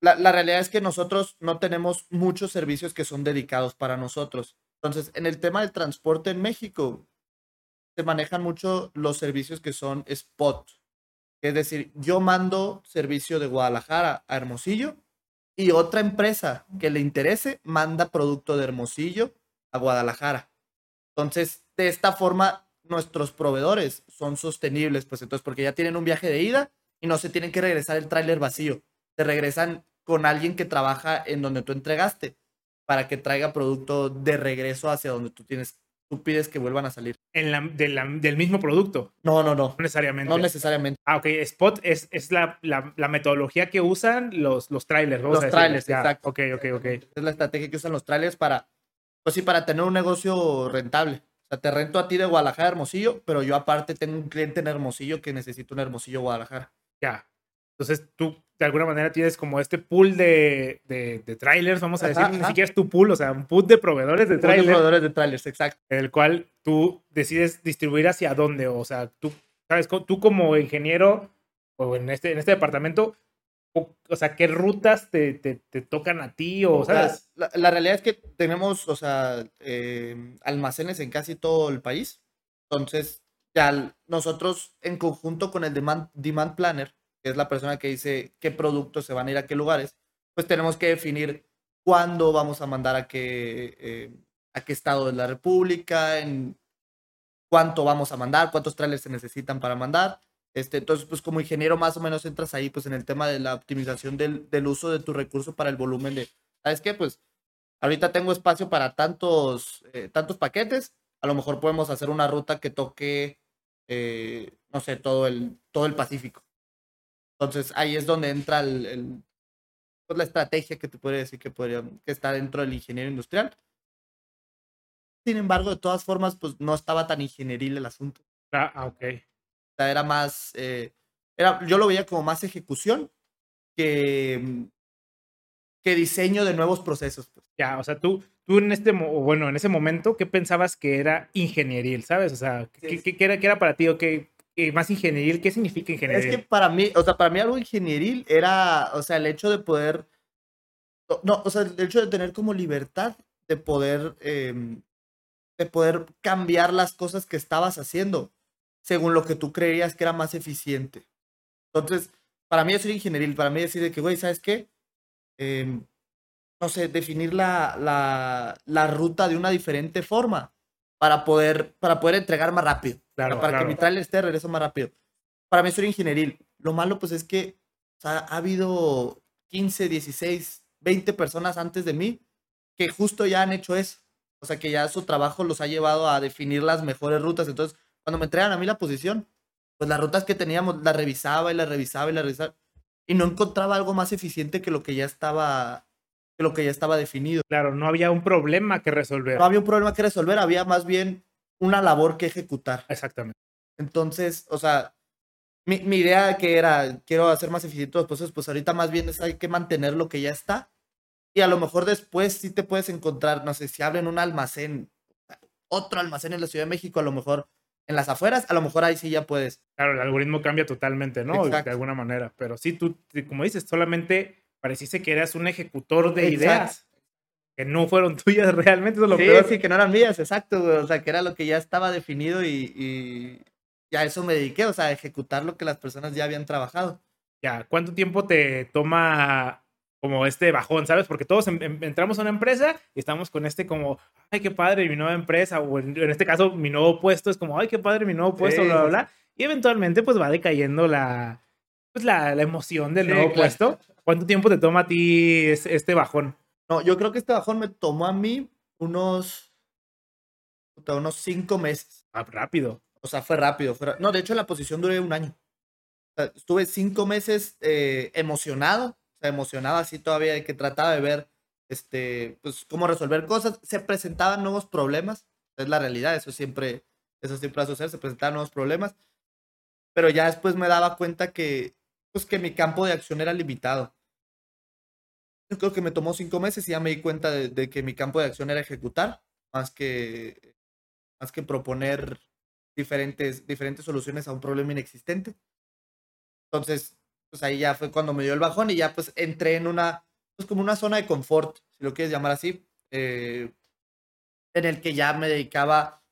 la, realidad es que nosotros no tenemos muchos servicios que son dedicados para nosotros. Entonces, en el tema del transporte en México, se manejan mucho los servicios que son spot. Es decir, yo mando servicio de Guadalajara a Hermosillo y otra empresa que le interese manda producto de Hermosillo a Guadalajara. Entonces, de esta forma, nuestros proveedores son sostenibles, pues entonces, porque ya tienen un viaje de ida y no se tienen que regresar el tráiler vacío. Te regresan con alguien que trabaja en donde tú entregaste para que traiga producto de regreso hacia donde tú tienes, tú pides que vuelvan a salir. En la, de la- del mismo producto, No, no, no. no necesariamente. No necesariamente. Ah, ok. Spot es, es la, la, la metodología que usan los, los trailers. vamos Los a trailers, Ya, exacto. Ok, ok, ok. Es la estrategia que usan los trailers para, pues sí, para tener un negocio rentable. O sea, te rento a ti de Guadalajara Hermosillo, pero yo aparte tengo un cliente en Hermosillo que necesita un Hermosillo Guadalajara. Ya. Entonces tú de alguna manera tienes como este pool de, de, de trailers, vamos a Ajá, decir, ni ajá. siquiera es tu pool, o sea, un pool de proveedores de trailers, proveedores de trailers, exacto. el cual tú decides distribuir hacia dónde, o sea, tú, sabes, tú como ingeniero o en este, en este departamento, o, o sea, qué rutas te, te, te, tocan a ti o, ¿sabes? La, la, la, realidad es que tenemos, o sea, eh, almacenes en casi todo el país. Entonces, ya nosotros en conjunto con el demand, demand planner, que es la persona que dice qué productos se van a ir a qué lugares, pues tenemos que definir cuándo vamos a mandar a qué, eh, a qué estado de la República, en cuánto vamos a mandar, cuántos trailers se necesitan para mandar. Este, entonces, pues como ingeniero más o menos entras ahí pues en el tema de la optimización del, del uso de tu recurso para el volumen de, ¿sabes qué? Pues ahorita tengo espacio para tantos, eh, tantos paquetes, a lo mejor podemos hacer una ruta que toque, eh, no sé, todo el, todo el Pacífico. Entonces ahí es donde entra el, el pues, la estrategia que te podría decir que, podría, que está dentro del ingeniero industrial. Sin embargo, de todas formas, pues no estaba tan ingenieril el asunto. Ah, ok era más, eh, era, yo lo veía como más ejecución que, que diseño de nuevos procesos. Pues. Ya, o sea, tú, tú en este, bueno, en ese momento, ¿qué pensabas que era ingenieril, sabes? O sea, ¿qué, sí. qué, era, ¿qué, era, para ti o qué, más ingenieril? ¿Qué significa ingenieril? Es que para mí, o sea, para mí algo ingenieril era, o sea, el hecho de poder, no, o sea, el hecho de tener como libertad de poder, eh, de poder cambiar las cosas que estabas haciendo según lo que tú creías que era más eficiente. Entonces, para mí eso es ingenieril, para mí decir de que, güey, ¿sabes qué? Eh, no sé, definir la, la, la, ruta de una diferente forma para poder, para poder entregar más rápido. Claro, para claro. que mi trailer esté de regreso más rápido. Para mí eso era ingenieril. Lo malo, pues, es que o sea, ha habido 15, 16, 20 personas antes de mí que justo ya han hecho eso. O sea, que ya su trabajo los ha llevado a definir las mejores rutas. Entonces, cuando me entregan a mí la posición, pues las rutas que teníamos las revisaba y las revisaba y las revisaba y no encontraba algo más eficiente que lo que ya estaba que lo que ya estaba definido. Claro, no había un problema que resolver. No había un problema que resolver, había más bien una labor que ejecutar. Exactamente. Entonces, o sea, mi, mi idea que era, quiero hacer más eficiente los procesos, pues ahorita más bien es hay que mantener lo que ya está. Y a lo mejor después sí te puedes encontrar, no sé, si abren un almacén, otro almacén en la Ciudad de México, a lo mejor en las afueras, a lo mejor ahí sí ya puedes. Claro, el algoritmo cambia totalmente, ¿no? Exacto. De alguna manera. Pero sí, tú, como dices, solamente pareciste que eras un ejecutor de exacto. ideas que no fueron (laughs) tuyas realmente. Eso es lo sí, peor. sí, que no eran mías, exacto. Güey. O sea, que era lo que ya estaba definido y, y, y, a eso me dediqué, o sea, a ejecutar lo que las personas ya habían trabajado. Ya, ¿cuánto tiempo te toma como este bajón, ¿sabes? Porque todos en, en, entramos a una empresa y estamos con este como, ay, qué padre, mi nueva empresa, o en, en este caso, mi nuevo puesto es como, ay, qué padre, mi nuevo puesto, sí. bla, bla, bla. Y eventualmente, pues va decayendo la, pues, la, la emoción del sí, nuevo claro. puesto. ¿Cuánto tiempo te toma a ti este bajón? No, yo creo que este bajón me tomó a mí unos, unos cinco meses. Ah, rápido. O sea, fue rápido. Fue... No, de hecho, en la posición duré un año. O sea, estuve cinco meses eh, emocionado sea, emocionado así todavía de que trataba de ver este, pues, cómo resolver cosas. Se presentaban nuevos problemas, es la realidad, eso siempre, eso siempre va a suceder, se presentaban nuevos problemas. Pero ya después me daba cuenta que, pues, que mi campo de acción era limitado. Yo creo que me tomó cinco meses y ya me di cuenta de, de que mi campo de acción era ejecutar, más que, más que proponer diferentes, diferentes soluciones a un problema inexistente. Entonces, pues ahí ya fue cuando me dio el bajón y ya pues entré en una, pues como una zona de confort, si lo quieres llamar así, eh, en el que ya me dedicaba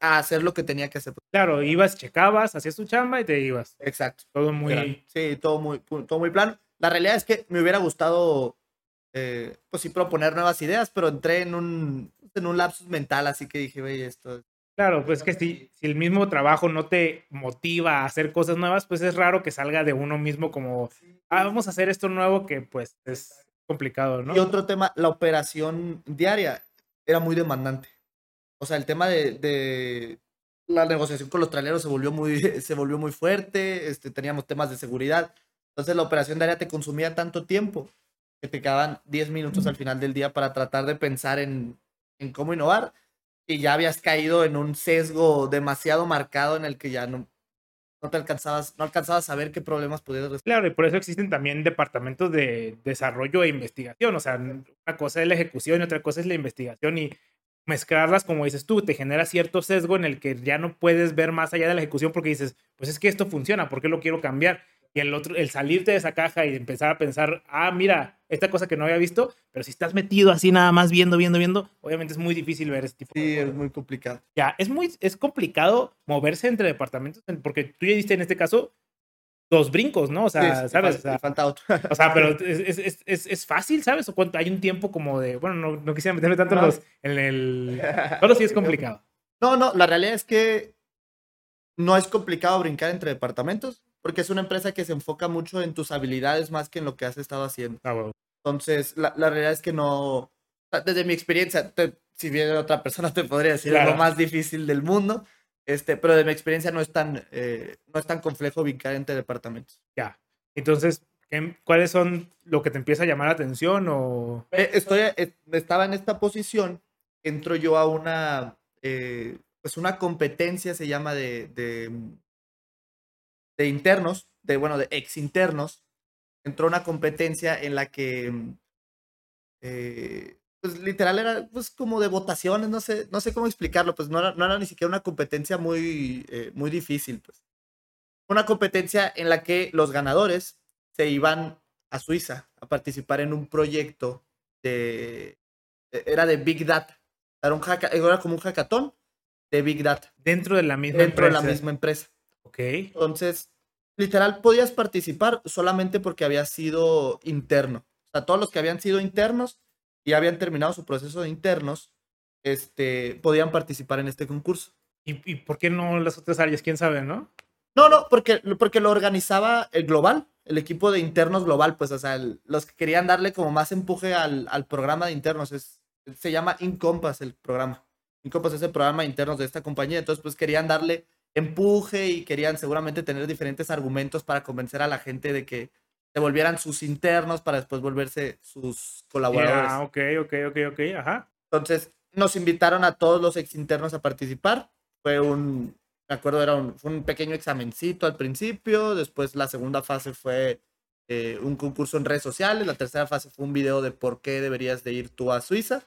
a, hacer lo que tenía que hacer. Claro, ibas, checabas, hacías tu chamba y te ibas. Exacto. Todo muy... Sí, todo muy, todo muy plano. La realidad es que me hubiera gustado, eh, pues sí, proponer nuevas ideas, pero entré en un, en un lapsus mental, así que dije, oye, esto Claro, pues que si, si, el mismo trabajo no te motiva a hacer cosas nuevas, pues es raro que salga de uno mismo como, ah, vamos a hacer esto nuevo que pues es complicado, ¿no? Y otro tema, la operación diaria era muy demandante. O sea, el tema de, de la negociación con los traileros se volvió muy, (laughs) se volvió muy fuerte, este, teníamos temas de seguridad. Entonces la operación diaria te consumía tanto tiempo que te quedaban 10 minutos al final del día para tratar de pensar en, en cómo innovar y ya habías caído en un sesgo demasiado marcado en el que ya no, no te alcanzabas, no alcanzabas a ver qué problemas pudieras resolver. Claro, y por eso existen también departamentos de desarrollo e investigación. O sea, una cosa es la ejecución y otra cosa es la investigación y mezclarlas, como dices tú, te genera cierto sesgo en el que ya no puedes ver más allá de la ejecución porque dices, pues es que esto funciona, ¿por qué lo quiero cambiar? Y el otro, el salirte de esa caja y empezar a pensar, ah, mira, esta cosa que no había visto, pero si estás metido así nada más viendo, viendo, viendo, obviamente es muy difícil ver ese tipo Sí, de es cosas. muy complicado. Ya, es muy, es complicado moverse entre departamentos, porque tú ya diste en este caso dos brincos, ¿no? O sea, Sí, sí, ¿sabes? O sea, falta otro. o sea, pero (laughs) es, es, es, es, es fácil, ¿sabes? O cuánto hay un tiempo como de, bueno, no, no quisiera meterme tanto en, los, en el... (laughs) Pero sí es complicado. No, no, la realidad es que no es complicado brincar entre departamentos, porque es una empresa que se enfoca mucho en tus habilidades más que en lo que has estado haciendo. Ah, bueno. Entonces, la, la realidad es que no, desde mi experiencia, te- si viene otra persona te podría decir Claro. lo más difícil del mundo, este, pero de mi experiencia no es tan, eh, no es tan complejo brincar entre departamentos. Ya. Entonces, ¿qué- ¿cuáles son lo que te empieza a llamar la atención o...? Eh, estoy, eh, estaba en esta posición, entro yo a una, eh, pues una competencia, se llama de, de, de internos, de, bueno, de ex internos. Entró una competencia en la que, eh, pues literal era pues como de votaciones, no sé, no sé cómo explicarlo, pues no era, no era ni siquiera una competencia muy, eh, muy difícil, pues. Una competencia en la que los ganadores se iban a Suiza a participar en un proyecto de e, era de Big Data. Era, un hacka- era como un hackathon de Big Data Dentro de la misma dentro de la empresa. misma empresa. Ok. Entonces, literal, podías participar solamente porque habías sido interno. O sea, todos los que habían sido internos y habían terminado su proceso de internos, este, podían participar en este concurso. ¿Y, ¿Y por qué no las otras áreas? ¿Quién sabe, no? No, no, porque, porque lo organizaba el global, el equipo de internos global, pues, o sea, el- los que querían darle como más empuje al, al programa de internos. Es, se llama Incompass el programa. Incompass es el programa de internos de esta compañía. Entonces, pues querían darle empuje y querían seguramente tener diferentes argumentos para convencer a la gente de que se volvieran sus internos para después volverse sus colaboradores. Ya, ok, ok, ok, ok, ajá. Entonces, nos invitaron a todos los ex internos a participar. Fue un, me acuerdo, era un, fue un pequeño examencito al principio. Después, la segunda fase fue eh, un concurso en redes sociales. La tercera fase fue un video de por qué deberías de ir tú a Suiza.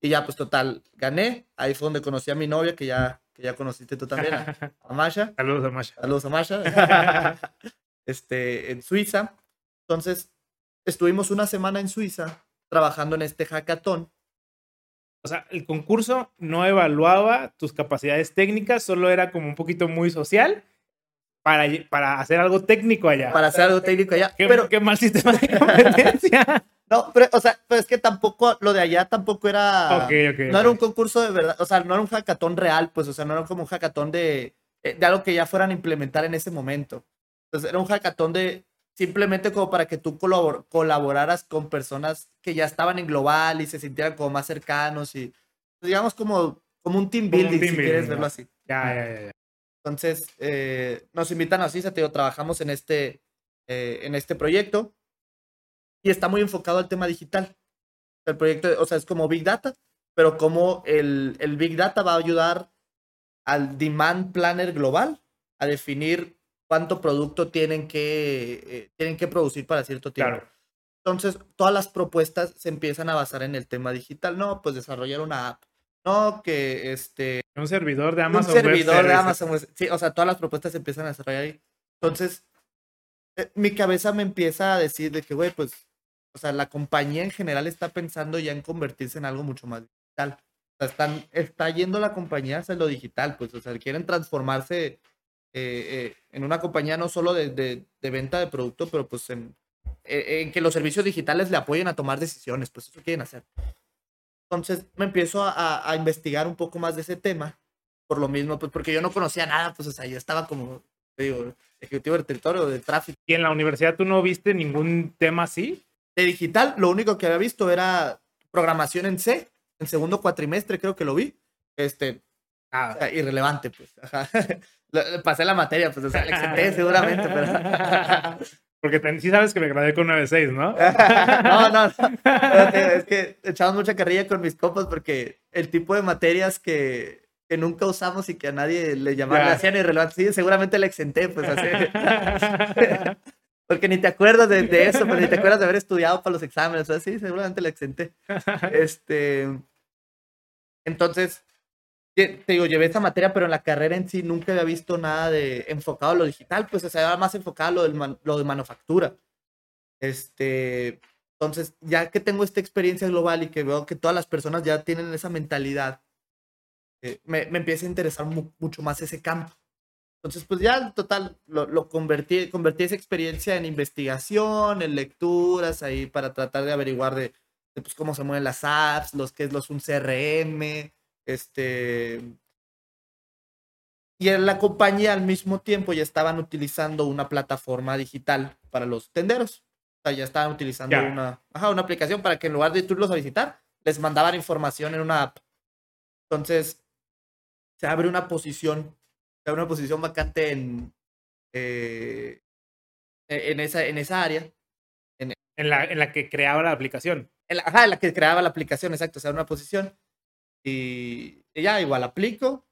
Y ya, pues, total, gané. Ahí fue donde conocí a mi novia, que ya, que ya conociste tú también, a, a Masha. Saludos a Masha. Saludos a Masha. (laughs) este, en Suiza. Entonces, estuvimos una semana en Suiza trabajando en este hackathon. O sea, el concurso no evaluaba tus capacidades técnicas, solo era como un poquito muy social para, para hacer algo técnico allá. para hacer algo técnico allá. ¿Qué, Pero, qué mal sistema de competencia. (laughs) no, pero, o sea, pero es que tampoco, lo de allá tampoco era, ok, ok. no era un concurso de verdad, o sea, no era un hackathon real, pues, o sea, no era como un hackathon de, eh, de algo que ya fueran a implementar en ese momento. Entonces, era un hackathon de simplemente como para que tú colabor- colaboraras con personas que ya estaban en global y se sintieran como más cercanos y, digamos, como, como un team Como un building, team si building, quieres verlo así. Ya, ya, ya, ya. Entonces, eh, nos invitan a Suiza, te digo, trabajamos en este, eh, en este proyecto y está muy enfocado al tema digital. El proyecto, o sea, es como Big Data, pero como el, el Big Data va a ayudar al Demand Planner global a definir cuánto producto tienen que, eh, tienen que producir para cierto tiempo. Claro. Entonces, todas las propuestas se empiezan a basar en el tema digital. No, pues desarrollar una app. No, que este, Un servidor de Amazon. un Web servidor de. Amazon. Sí, o sea, todas las propuestas se empiezan a desarrollar ahí. Entonces, eh, mi cabeza me empieza a decir de que, güey, pues, o sea, la compañía en general está pensando ya en convertirse en algo mucho más digital. O sea, están, está yendo la compañía hacia lo digital, pues, o sea, quieren transformarse eh, eh, en una compañía no solo de, de- de venta de producto, pero pues en, en que los servicios digitales le apoyen a tomar decisiones, pues eso quieren hacer. Entonces me empiezo a, a- a investigar un poco más de ese tema, por lo mismo, pues porque yo no conocía nada, pues o sea, yo estaba como, te digo, ejecutivo del territorio, de tráfico. ¿Y en la universidad tú no viste ningún tema así? De digital, lo único que había visto era programación en C, en segundo cuatrimestre creo que lo vi, este, o sea, irrelevante, pues, ajá. (laughs) Pasé la materia, pues, o sea, le exenté (laughs) seguramente, pero... (laughs) Porque sí sabes que me gradué con 9.6, (laughs) ¿no? no, no, (laughs) no. Espérate, Es que echamos mucha carrilla con mis copas porque el tipo de materias que, que nunca usamos y que a nadie le llamaban, le hacían irrelevantes, sí, seguramente le exenté, pues así. Porque ni te acuerdas de, de eso, pues ni te acuerdas de haber estudiado para los exámenes, o sea, sí, seguramente le exenté. Este. Entonces, que, te digo, llevé esa materia, pero en la carrera en sí nunca había visto nada de enfocado a lo digital, pues o sea, era más enfocado a lo, del lo de manufactura. Este, entonces, ya que tengo esta experiencia global y que veo que todas las personas ya tienen esa mentalidad, eh, me, me empieza a interesar mu- mucho más ese campo. Entonces, pues ya, total, lo, lo convertí, convertí esa experiencia en investigación, en lecturas, ahí para tratar de averiguar de, de, pues, cómo se mueven las apps, los que es los un CRM, este... Y en la compañía al mismo tiempo ya estaban utilizando una plataforma digital para los tenderos. O sea, ya estaban utilizando una, ajá, una aplicación para que en lugar de irlos a visitar, les mandaban información en una app. Entonces, se abre una posición, se abre una posición vacante en, eh, en, esa, en esa área. En la, en la que creaba la aplicación. En la, ajá, en la que creaba la aplicación, exacto, se abre una posición. Y, y ya, igual aplico,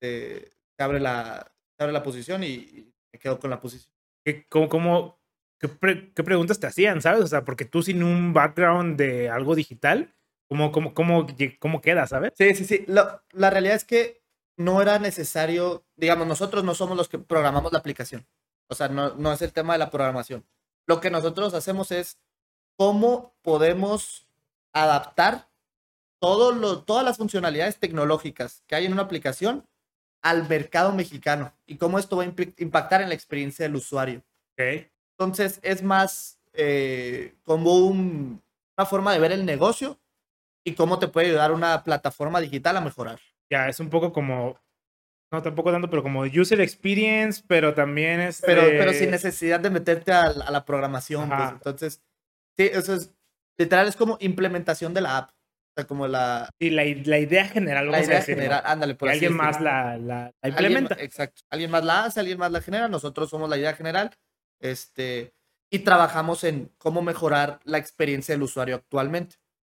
eh, se, abre la, abre la posición y, y me quedo con la posición. ¿Qué, cómo, cómo- qué, pre- qué preguntas te hacían, sabes? O sea, porque tú sin un background de algo digital, ¿cómo, cómo, cómo, cómo queda, sabes? Sí, sí, sí. Lo- la realidad es que no era necesario, digamos, nosotros no somos los que programamos la aplicación. O sea, no, no es el tema de la programación. Lo que nosotros hacemos es cómo podemos adaptar todo lo, todas las funcionalidades tecnológicas que hay en una aplicación al mercado mexicano y cómo esto va a impactar en la experiencia del usuario. Ok. Entonces es más eh, como un- una forma de ver el negocio y cómo te puede ayudar una plataforma digital a mejorar. Ya, es un poco como, no tampoco tanto, pero como user experience, pero también es... Pero, pero sin necesidad de meterte a, la- a la programación. pues. Entonces, sí, eso es literal, es como implementación de la app. Sea, como la, Sí, la, la idea general, la a idea decirlo. general. Ándale, por así alguien decirlo. más la, la, la Alguien implementa. ma- exacto. Alguien más la hace, alguien más la genera. Nosotros somos la idea general. Este, y trabajamos en cómo mejorar la experiencia del usuario actualmente.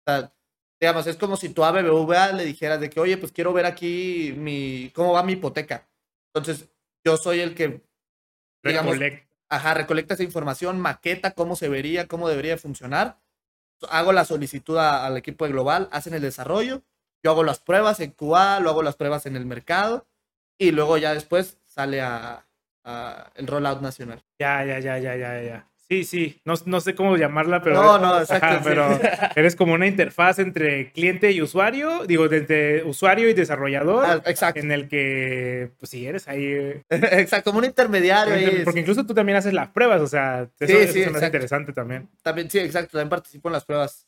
O sea, digamos, es como si tú a BBVA le dijeras de que, oye, pues quiero ver aquí mi, cómo va mi hipoteca. Entonces, yo soy el que, digamos, Recollect- ajá, recolecta esa información, maqueta cómo se vería, cómo debería funcionar. Hago la solicitud al equipo de Global, hacen el desarrollo, yo hago las pruebas en QA, luego hago las pruebas en el mercado y luego ya después sale a el rollout nacional. Ya, ya, ya, ya, ya, ya. Sí, sí. No, no sé cómo llamarla, pero. No, no, exacto, Ajá, sí. pero (laughs) eres como una interfaz entre cliente y usuario. Digo, entre usuario y desarrollador. Ah, exacto, en el que, pues sí, eres ahí. eh, exacto, como un intermediario. ahí, Porque incluso tú también haces las pruebas, o sea, eso, Sí, eso hace exacto. interesante también. También, sí, exacto, también participo en las pruebas.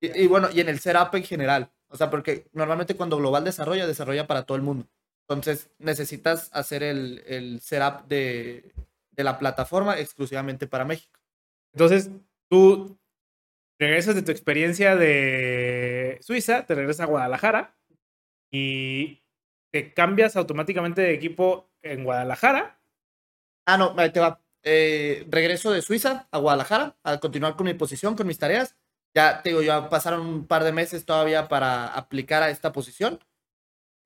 Y, y bueno, y en el setup en general. O sea, porque normalmente cuando Global desarrolla, desarrolla para todo el mundo. Entonces, necesitas hacer el, el setup de, de la plataforma exclusivamente para México. Entonces, tú regresas de tu experiencia de Suiza, te regresas a Guadalajara y te cambias automáticamente de equipo en Guadalajara. Ah, no, te va. Eh, regreso de Suiza a Guadalajara a continuar con mi posición, con mis tareas. Ya te digo, ya pasaron un par de meses todavía para aplicar a esta posición.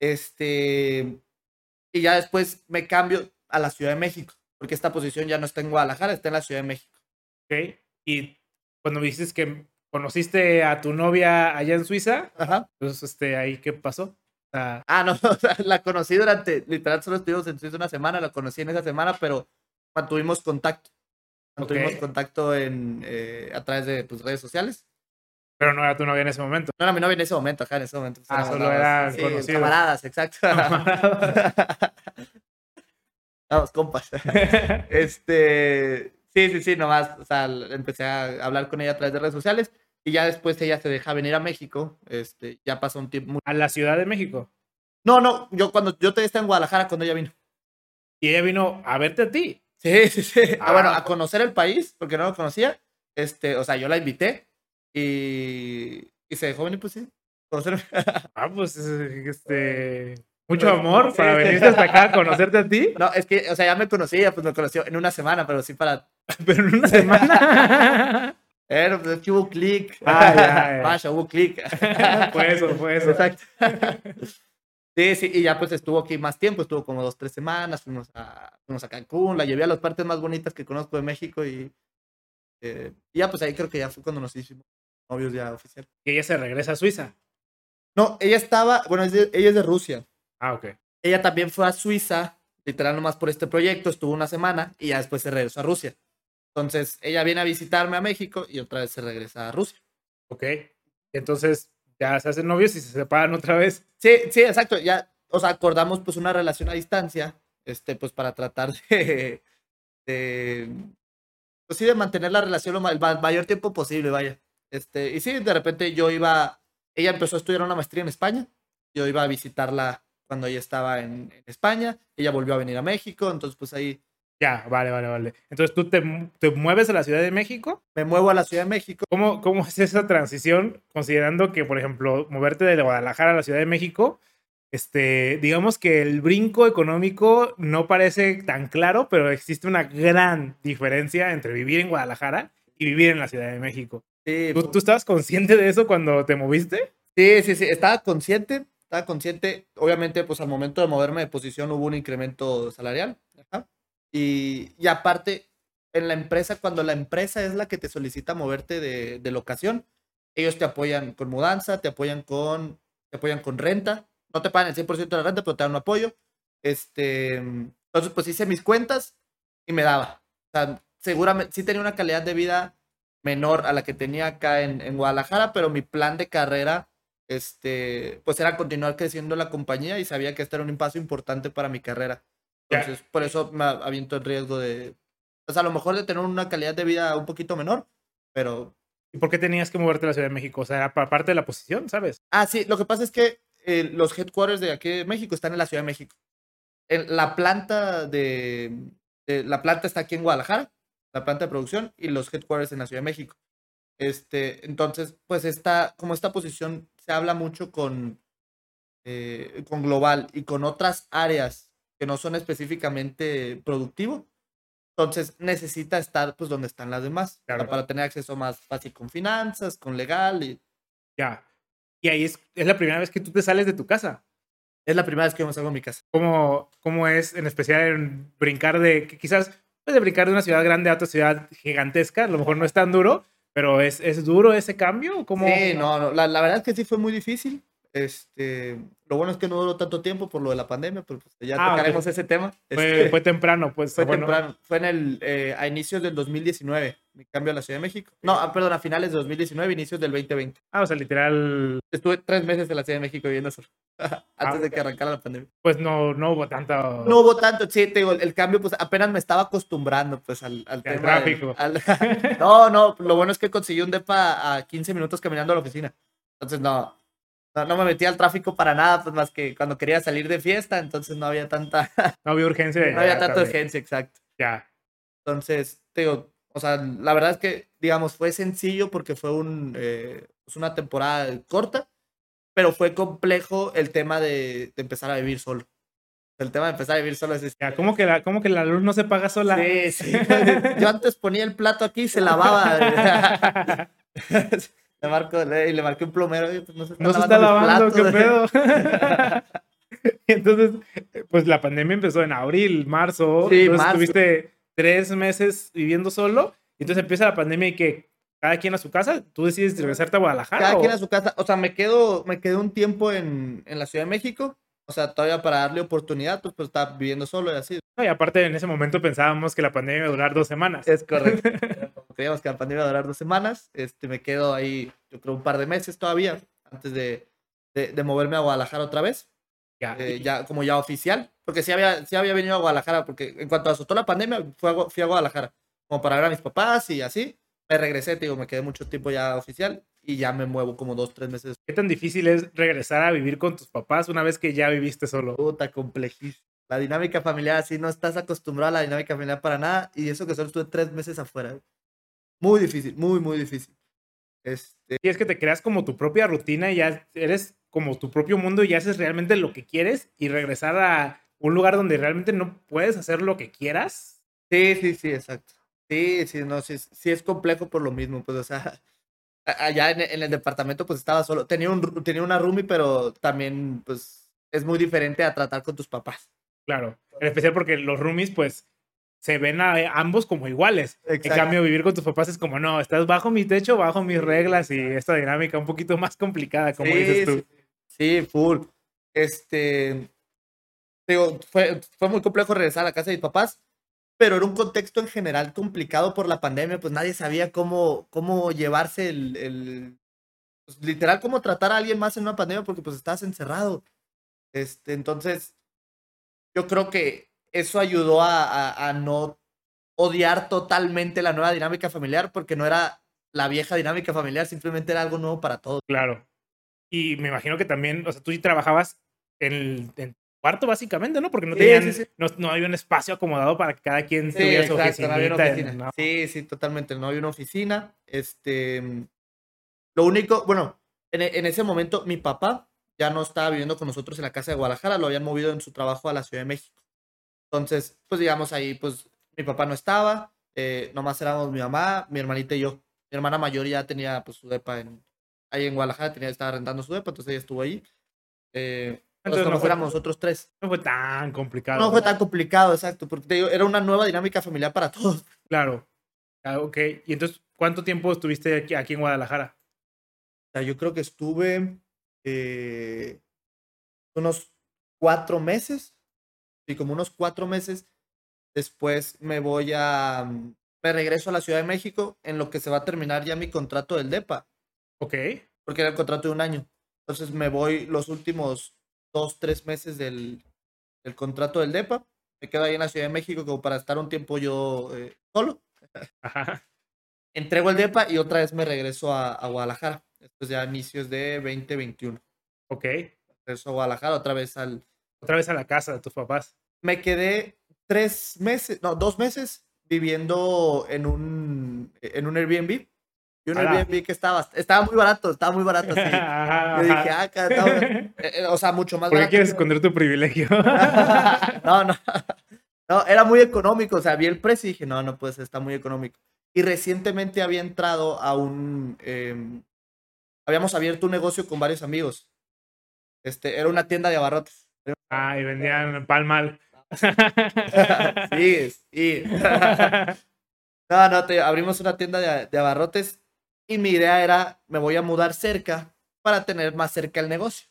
Este, y ya después me cambio a la Ciudad de México, porque esta posición ya no está en Guadalajara, está en la Ciudad de México. ¿ok? Y cuando me dices que conociste a tu novia allá en Suiza, Ajá. pues este, ahí qué pasó. Sea, Ah, no, (laughs) o sea, la conocí durante, literal, solo estuvimos en Suiza una semana, la conocí en esa semana, pero mantuvimos contacto. Mantuvimos Ok. contacto en, eh, a través de tus redes sociales. pero no era tu novia en ese momento. No era mi novia en ese momento, ajá, en ese momento. pues, Ah, solo eran sí, conocidos. Camaradas, exacto. (laughs) Vamos, compas. (laughs) Este, sí, sí, sí, nomás, o sea, empecé a hablar con ella a través de redes sociales y ya después ella se deja venir a México. Este, ya pasó un tiempo. a la Ciudad de México. No, no, yo cuando yo todavía estaba en Guadalajara cuando ella vino. Y ella vino a verte a ti. Sí, sí, sí. Ah, Ah. bueno, a conocer el país, porque no lo conocía. Este, o sea, yo la invité y, y se dejó venir, pues sí. Conocer. (laughs) Ah, pues este. Mucho Pues, amor para venirte hasta acá a conocerte a ti. (laughs) No, es que, o sea, ya me conocía, pues me conoció en una semana, pero sí para. (laughs) Pero en una semana. (laughs) Pero pues es que hubo clic. Ah, ya, ya. Vaya, hubo clic. fue eso, fue eso. Exacto. Sí, sí, y ya pues estuvo aquí más tiempo, estuvo como dos, tres semanas, fuimos a, fuimos a Cancún, la llevé a las partes más bonitas que conozco de México y, eh, y ya pues ahí creo que ya fue cuando nos hicimos novios ya oficial. Y ella se regresa a Suiza. No, ella estaba, bueno, ella es de Rusia. Ah, ok. Ella también fue a Suiza, literal nomás por este proyecto, estuvo una semana y ya después se regresó a Rusia. Entonces, ella viene a visitarme a México y otra vez se regresa a Rusia. Ok. Entonces, ya se hacen novios y se separan otra vez. Sí, sí, exacto. Ya, o sea, acordamos pues una relación a distancia, este, pues para tratar de, de pues sí, de mantener la relación el ma- mayor tiempo posible, vaya. Este, y sí, de repente yo iba, ella empezó a estudiar una maestría en España, yo iba a visitarla cuando ella estaba en, en España, ella volvió a venir a México, entonces pues ahí Ya, vale, vale, vale. Entonces tú te, te mueves a la Ciudad de México. me muevo a la Ciudad de México. ¿Cómo, ¿Cómo es esa transición? Considerando que, por ejemplo, moverte de Guadalajara a la Ciudad de México, este, digamos que el brinco económico no parece tan claro, pero existe una gran diferencia entre vivir en Guadalajara y vivir en la Ciudad de México. Sí, ¿Tú, tú estabas consciente de eso cuando te moviste? Sí, sí, sí, estaba consciente, estaba consciente. Obviamente, pues al momento de moverme de posición hubo un incremento salarial. Y, y aparte, en la empresa, cuando la empresa es la que te solicita moverte de, de locación, ellos te apoyan con mudanza, te apoyan con, te apoyan con renta. No te pagan el 100% de la renta, pero te dan un apoyo. Este, entonces, pues hice mis cuentas y me daba. O sea, seguramente sí tenía una calidad de vida menor a la que tenía acá en, en Guadalajara, pero mi plan de carrera, este, pues era continuar creciendo la compañía y sabía que este era un paso importante para mi carrera. Entonces, por eso me aviento el riesgo de, pues a lo mejor de tener una calidad de vida un poquito menor, pero... ¿Y por qué tenías que moverte a la Ciudad de México? O sea, era pa- parte de la posición, ¿sabes? Ah, sí, lo que pasa es que eh, los headquarters de aquí de México están en la Ciudad de México. En la planta de, de- la planta está aquí en Guadalajara, la planta de producción, y los headquarters en la Ciudad de México. Este, entonces, pues esta, como esta posición se habla mucho con, eh, con global y con otras áreas que no son específicamente productivo, entonces necesita estar pues donde están las demás, Claro. para tener acceso más fácil con finanzas, con legal, y Ya. Y ahí es, es la primera vez que tú te sales de tu casa. es la primera vez que yo me salgo de mi casa. ¿Cómo, cómo es, en especial, en brincar de, quizás, pues de brincar de una ciudad grande a otra ciudad gigantesca? A lo mejor no es tan duro, pero ¿es, es duro ese cambio? ¿Cómo? Sí, no, no, la, la verdad es que sí fue muy difícil. Este, lo bueno es que no duró tanto tiempo por lo de la pandemia, pero pues ya Ah, tocaremos ese tema. Fue, Este, fue temprano, pues. fue bueno. temprano, fue en el, eh, a inicios del 2019, mi cambio a la Ciudad de México. No, ah, perdón, a finales de 2019, inicios del 2020. Ah, o sea, literal, Estuve tres meses en la Ciudad de México viviendo solo, (laughs) antes Ah, de que arrancara la pandemia. pues no, no hubo tanta... No hubo tanto, sí, te digo, el cambio, pues apenas me estaba acostumbrando, pues al, al tema. tráfico. al- (laughs) (laughs) no, no, lo bueno es que conseguí un depa a 15 minutos caminando a la oficina. Entonces, no, no, no me metí al tráfico para nada, pues más que cuando quería salir de fiesta, entonces no había tanta, No había urgencia no había tanta urgencia, exacto. Ya. Entonces, te digo, o sea, la verdad es que, digamos, fue sencillo porque fue un, eh, pues, una temporada corta, pero fue complejo el tema de, de empezar a vivir solo. El tema de empezar a vivir solo es... ¿cómo que, la, ¿cómo que la luz no se paga sola? Sí, sí. (laughs) Yo antes ponía el plato aquí y se lavaba. (laughs) le, marco, le, y le marqué un plomero. "Oye, pues no se está No se está lavando lavando, qué platos". pedo. (laughs) Entonces, pues la pandemia empezó en abril, marzo. Sí, marzo. tuviste tres meses viviendo solo. Y entonces empieza la pandemia y que cada quien a su casa. ¿Tú decides regresarte a Guadalajara? Cada o- quien a su casa. O sea, me quedo, me quedé un tiempo en, en la Ciudad de México. O sea, todavía para darle oportunidad, pues, pues estaba viviendo solo y así. No, y aparte, en ese momento pensábamos que la pandemia iba a durar dos semanas. Es correcto. (laughs) Creíamos que la pandemia iba a durar dos semanas. Este, me quedo ahí, yo creo, un par de meses todavía, antes de, de, de moverme a Guadalajara otra vez. Ya. eh, ya como ya oficial, porque sí había, sí había venido a Guadalajara, porque en cuanto azotó la pandemia, fui a, fui a Guadalajara, como para ver a mis papás y así. Me regresé, te digo, me quedé mucho tiempo ya oficial y ya me muevo como dos, tres meses. ¿Qué tan difícil es regresar a vivir con tus papás una vez que ya viviste solo? Puta, complejísimo. La dinámica familiar, así no estás acostumbrado a la dinámica familiar para nada, y eso que solo estuve tres meses afuera. Muy difícil, muy, muy difícil. Este, Y es que te creas como tu propia rutina y ya eres como tu propio mundo y ya haces realmente lo que quieres y regresar a un lugar donde realmente no puedes hacer lo que quieras. Sí, sí, sí, exacto. Sí, sí, no, sí, sí es complejo por lo mismo, pues, o sea, (laughs) allá en, en el departamento pues estaba solo, tenía, un, tenía una roomie, pero también pues es muy diferente a tratar con tus papás. Claro. En especial porque los roomies, pues, se ven a ambos como iguales. En cambio, vivir con tus papás es como, no, estás bajo mi techo, bajo mis reglas y esta dinámica un poquito más complicada, como Sí, dices tú. sí. Sí, full. Este, digo, fue, fue muy complejo regresar a la casa de mis papás, pero era un contexto en general complicado por la pandemia, pues nadie sabía cómo, cómo llevarse el, el pues, literal, cómo tratar a alguien más en una pandemia porque pues estás encerrado. Este, entonces, yo creo que eso ayudó a, a no odiar totalmente la nueva dinámica familiar porque no era la vieja dinámica familiar, simplemente era algo nuevo para todos. Claro. Y me imagino que también, o sea, tú sí trabajabas en el en cuarto básicamente, ¿no? Porque no tenían, sí, sí. No, no había un espacio acomodado para que cada quien Sí, tuviera su exacto, no había una oficinita, oficina. ¿no? Sí, sí, totalmente. No había una oficina. Este, lo único, bueno, en, e- en ese momento mi papá ya no estaba viviendo con nosotros en la casa de Guadalajara, lo habían movido en su trabajo a la Ciudad de México. Entonces, pues digamos ahí, pues mi papá no estaba, eh, nomás éramos mi mamá, mi hermanita y yo. Mi hermana mayor ya tenía pues su depa en, ahí en Guadalajara, tenía, estaba rentando su depa, entonces ella estuvo ahí. Eh, Entonces, entonces no fue- éramos nosotros tres. No fue tan complicado. No fue tan complicado, exacto, porque te digo, era una nueva dinámica familiar para todos. Claro. Ah, ok. Y entonces, ¿cuánto tiempo estuviste aquí, aquí en Guadalajara? O sea, yo creo que estuve eh, unos cuatro meses. Sí, como unos cuatro meses. Después me voy a. Me regreso a la Ciudad de México en lo que se va a terminar ya mi contrato del DEPA, Ok. porque era el contrato de un año. Entonces me voy los últimos dos, tres meses del, del contrato del DEPA. Me quedo ahí en la Ciudad de México como para estar un tiempo yo eh, solo. Ajá. (laughs) Entrego el DEPA y otra vez me regreso a, a Guadalajara. Esto es ya inicios de 2021. Ok. regreso a Guadalajara otra vez al... Otra vez a la casa de tus papás. Me quedé tres meses, no, dos meses viviendo en un, en un Airbnb. Y un. Airbnb que estaba, estaba muy barato, estaba muy barato. Sí. (laughs) Ajá, Yo dije, ah, estaba- (laughs) eh, eh, o sea, mucho más ¿Por qué barato. quieres que- esconder tu privilegio? (laughs) no, no. No, era muy económico. O sea, vi el precio y dije, no, no puede ser, está muy económico. Y recientemente había entrado a un. em, habíamos abierto un negocio con varios amigos. Este, era una tienda de abarrotes. Ah, y vendían pan mal. sí, sí. No, no, te, abrimos una tienda de, de abarrotes y mi idea era, me voy a mudar cerca para tener más cerca el negocio.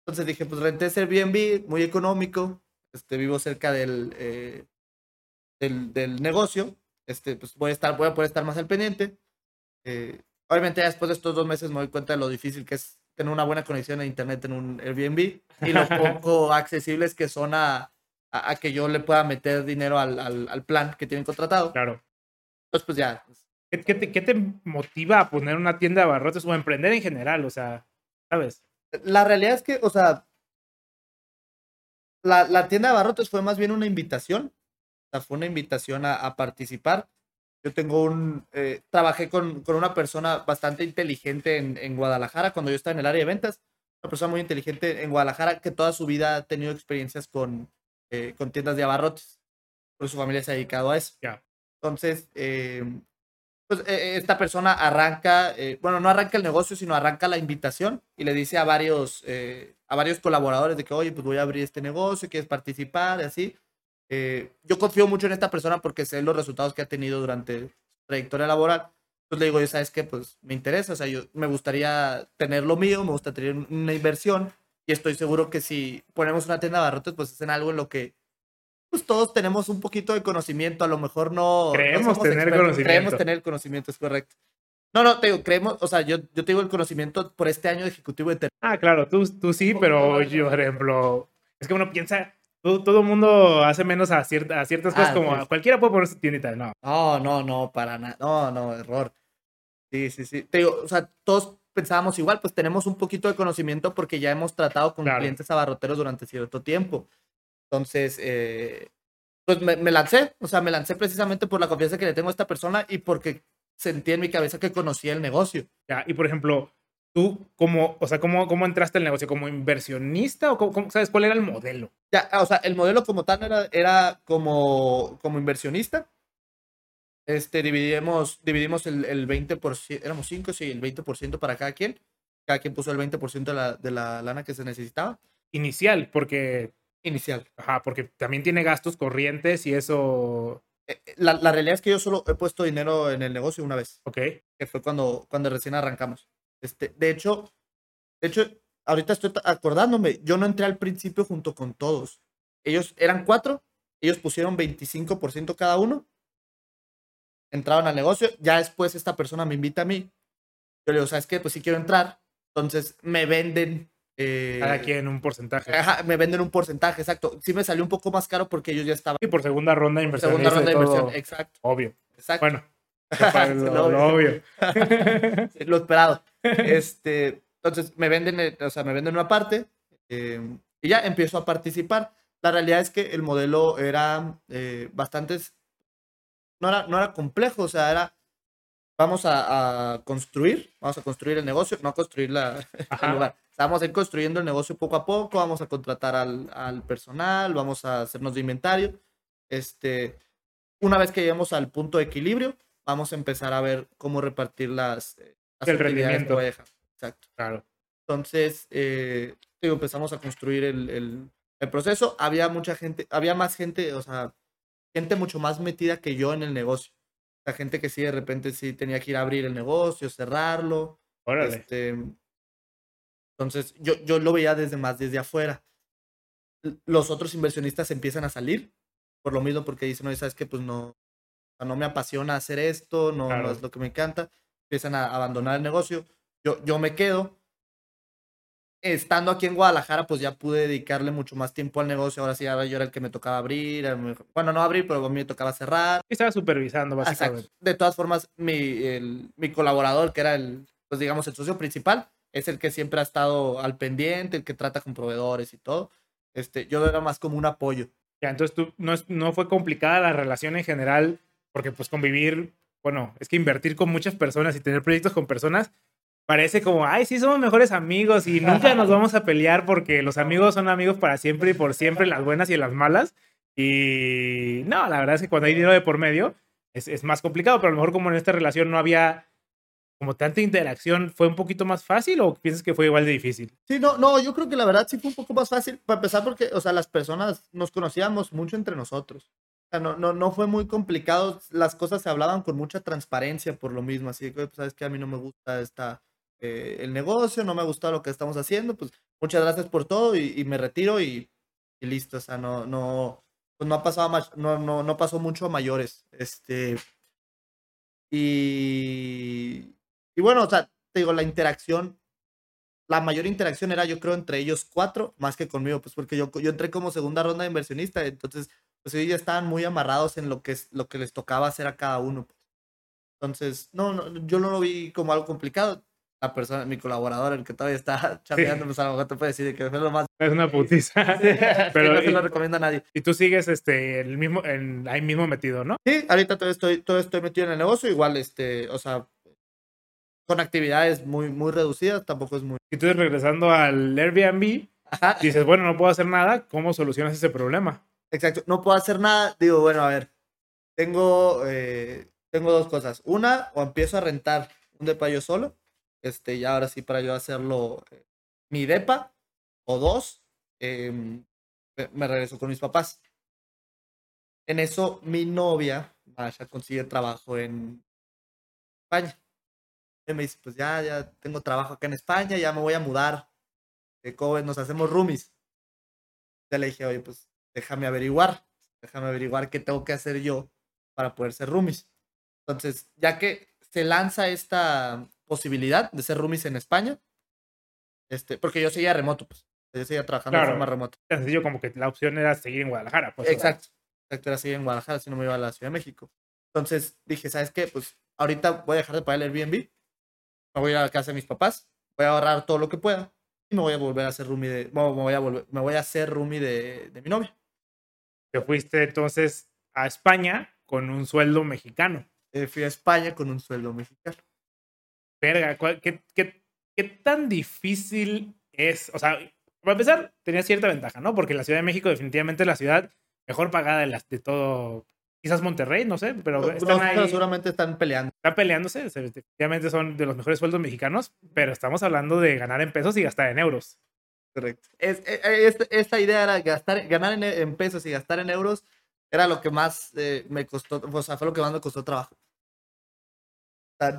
Entonces dije, pues renté ese Airbnb, muy económico, este, vivo cerca del, eh, del, del negocio, este, pues voy a, estar, voy a poder estar más al pendiente. Eh, obviamente después de estos dos meses me doy cuenta de lo difícil que es tener una buena conexión a internet en un Airbnb y lo (laughs) poco accesibles que son a, a, a que yo le pueda meter dinero al, al, al plan que tienen contratado. Claro. Entonces, pues ya. ¿Qué, qué te, qué te motiva a poner una tienda de abarrotes o a emprender en general? O sea, ¿sabes? La realidad es que, o sea, la, la tienda de abarrotes fue más bien una invitación. O sea, fue una invitación a, a participar. Yo tengo un. eh, trabajé con, con una persona bastante inteligente en, en Guadalajara cuando yo estaba en el área de ventas. Una persona muy inteligente en Guadalajara que toda su vida ha tenido experiencias con, eh, con tiendas de abarrotes. Por su familia se ha dedicado a eso. Ya. Entonces, eh, pues eh, esta persona arranca, eh, bueno, no arranca el negocio, sino arranca la invitación y le dice a varios, eh, a varios colaboradores de que, oye, pues voy a abrir este negocio, quieres participar, y así. Eh, yo confío mucho en esta persona porque sé los resultados que ha tenido durante su trayectoria laboral. Pues le digo, yo sabes qué, pues me interesa, o sea, yo me gustaría tener lo mío, me gusta tener una inversión y estoy seguro que si ponemos una tienda de abarrotes, pues es en algo en lo que pues todos tenemos un poquito de conocimiento, a lo mejor no. no Creemos somos tener expertos, conocimiento. Creemos tener el conocimiento, es correcto. No, no, te digo, creemos, o sea, yo, yo tengo el conocimiento por este año de ejecutivo de ter- Ah, claro, tú, tú sí, pero yo, por ejemplo, es que uno piensa, todo, todo el mundo hace menos a, cierta- a ciertas cosas Ah, como sí. cualquiera puede poner su tiendita. No, No, no, no, para nada. No, no, error. Sí, sí, sí. Te digo, o sea, todos pensábamos igual, pues tenemos un poquito de conocimiento porque ya hemos tratado con Claro. clientes abarroteros durante cierto tiempo. Entonces, eh, pues me, me lancé, o sea, me lancé precisamente por la confianza que le tengo a esta persona y porque sentí en mi cabeza que conocía el negocio. Ya, y por ejemplo, tú, cómo, o sea, ¿cómo, cómo entraste al negocio? ¿Como inversionista o cómo, sabes cuál era el modelo? Ya, o sea, el modelo como tal era, era como, como inversionista. Este, dividimos, dividimos el, el 20%, éramos 5, sí, el 20% para cada quien. Cada quien puso el 20% de la, de la lana que se necesitaba. Inicial, porque, Inicial. ajá, porque también tiene gastos corrientes y eso, Eh, eh, La, la realidad es que yo solo he puesto dinero en el negocio una vez, ok, que fue cuando, cuando recién arrancamos. Este, de hecho, de hecho, ahorita estoy acordándome, yo no entré al principio junto con todos. Ellos eran cuatro, ellos pusieron 25% cada uno, entraron al negocio, ya después esta persona me invita a mí. Yo le digo, ¿sabes qué? Pues sí quiero entrar. Entonces me venden. Eh, Cada quien un porcentaje. Ajá, me venden un porcentaje, exacto. Sí me salió un poco más caro porque ellos ya estaban. Y por segunda ronda de inversión. Segunda ronda de inversión, exacto. Obvio. Exacto. Bueno, (laughs) lo, obvio. (laughs) lo esperado. (laughs) Este, entonces me venden, eh, o sea, me venden una parte eh, y ya empiezo a participar. La realidad es que el modelo era eh, bastante, no era, no era complejo, o sea, era, vamos a, a construir, vamos a construir el negocio, no a construir la, (laughs) el lugar. Vamos a ir construyendo el negocio poco a poco, vamos a contratar al, al personal, vamos a hacernos de inventario. Este, una vez que lleguemos al punto de equilibrio, vamos a empezar a ver cómo repartir las, eh, las El rendimiento. Exacto. Claro. Entonces, eh, digo, empezamos a construir el, el- el proceso. Había mucha gente, había más gente, o sea, gente mucho más metida que yo en el negocio. Sea, gente que sí, de repente sí tenía que ir a abrir el negocio, cerrarlo. Órale. Este, entonces, yo, yo lo veía desde más desde afuera. Los otros inversionistas empiezan a salir por lo mismo, porque dicen, no, sabes que pues no, no me apasiona hacer esto, no, no Claro. es lo que me encanta. Empiezan a abandonar el negocio. Yo, yo me quedo. Estando aquí en Guadalajara, pues ya pude dedicarle mucho más tiempo al negocio. Ahora sí, ahora yo era el que me tocaba abrir. Bueno, no abrir, pero a mí me tocaba cerrar. Y estaba supervisando, básicamente. Exacto. De todas formas, mi, el- mi colaborador, que era el, pues digamos, el socio principal, es el que siempre ha estado al pendiente, el que trata con proveedores y todo. Este, yo era más como un apoyo. Ya, entonces tú no, es- no fue complicada la relación en general, porque pues convivir, bueno, es que invertir con muchas personas y tener proyectos con personas parece como, ay, sí, somos mejores amigos y nunca (laughs) nos vamos a pelear porque los amigos son amigos para siempre y por siempre, las buenas y las malas. Y no, la verdad es que cuando hay dinero de por medio es, es más complicado, pero a lo mejor como en esta relación no había como tanta interacción, ¿fue un poquito más fácil o piensas que fue igual de difícil? Sí, no, no, yo creo que la verdad sí fue un poco más fácil, para empezar porque, o sea, las personas nos conocíamos mucho entre nosotros. O sea, no, no, no fue muy complicado, las cosas se hablaban con mucha transparencia por lo mismo, así que, pues, sabes que a mí no me gusta esta, eh, el negocio, no me gusta lo que estamos haciendo, pues muchas gracias por todo y, y me retiro y, y listo, o sea, no, no, pues no ha pasado más, no, no, no pasó mucho a mayores, este, y, y bueno, o sea, te digo, la interacción la mayor interacción era yo creo entre ellos cuatro más que conmigo, pues porque yo, yo entré como segunda ronda de inversionista, entonces pues ellos ya estaban muy amarrados en lo que es lo que les tocaba hacer a cada uno. pues. Entonces, no, no, yo no lo vi como algo complicado. La persona, mi colaborador, el que todavía está (laughs) chateando, pues a lo mejor te puede decir de que fue lo más. (laughs) Es una putiza. (laughs) Pero Pero, no se lo recomiendo a nadie. Y tú sigues este, el mismo, en, ahí mismo metido, ¿no? Sí, ahorita todavía estoy, todavía estoy metido en el negocio, igual, este, o sea, con actividades muy, muy reducidas, tampoco es muy. Y tú regresando al Airbnb, Ajá. dices, bueno, no puedo hacer nada, ¿cómo solucionas ese problema? Exacto, no puedo hacer nada. Digo, bueno, a ver, tengo, eh, tengo dos cosas. Una, o empiezo a rentar un depa yo solo, este, ya ahora sí para yo hacerlo eh, mi depa, o dos, em, me, regreso con mis papás. En eso, mi novia, Masha, consigue trabajo en España. Y me dice, pues ya, ya tengo trabajo acá en España, ya me voy a mudar. De ¿Cómo ves? nos hacemos roomies. Ya le dije, oye, pues déjame averiguar, déjame averiguar qué tengo que hacer yo para poder ser roomies. Entonces, ya que se lanza esta posibilidad de ser roomies en España, este, porque yo seguía remoto, pues, yo seguía trabajando Claro. de forma remota. Tan sencillo como que la opción era seguir en Guadalajara. Pues, Exacto, exacto, era seguir en Guadalajara, si no me iba a la Ciudad de México. Entonces dije, ¿sabes qué? Pues ahorita voy a dejar de pagar el Airbnb, me voy a ir a la casa de mis papás, voy a ahorrar todo lo que pueda y me voy a volver a ser roomie de, bueno, me voy a volver, me voy a hacer roomie de, de mi novia. Te fuiste entonces a España con un sueldo mexicano. Eh, fui a España con un sueldo mexicano. Verga, ¿cuál- qué, qué, qué tan difícil es? O sea, para empezar, tenía cierta ventaja, ¿no? Porque la Ciudad de México definitivamente es la ciudad mejor pagada de, las, de todo. Quizás Monterrey, no sé, pero están ahí, seguramente están peleando. están peleándose. se- Definitivamente son de los mejores sueldos mexicanos, pero estamos hablando de ganar en pesos y gastar en euros. Correcto. Es, eh, eh, esta, esta idea era gastar, ganar en, en pesos y gastar en euros era lo que más eh, me costó, o sea, fue lo que más me costó trabajo.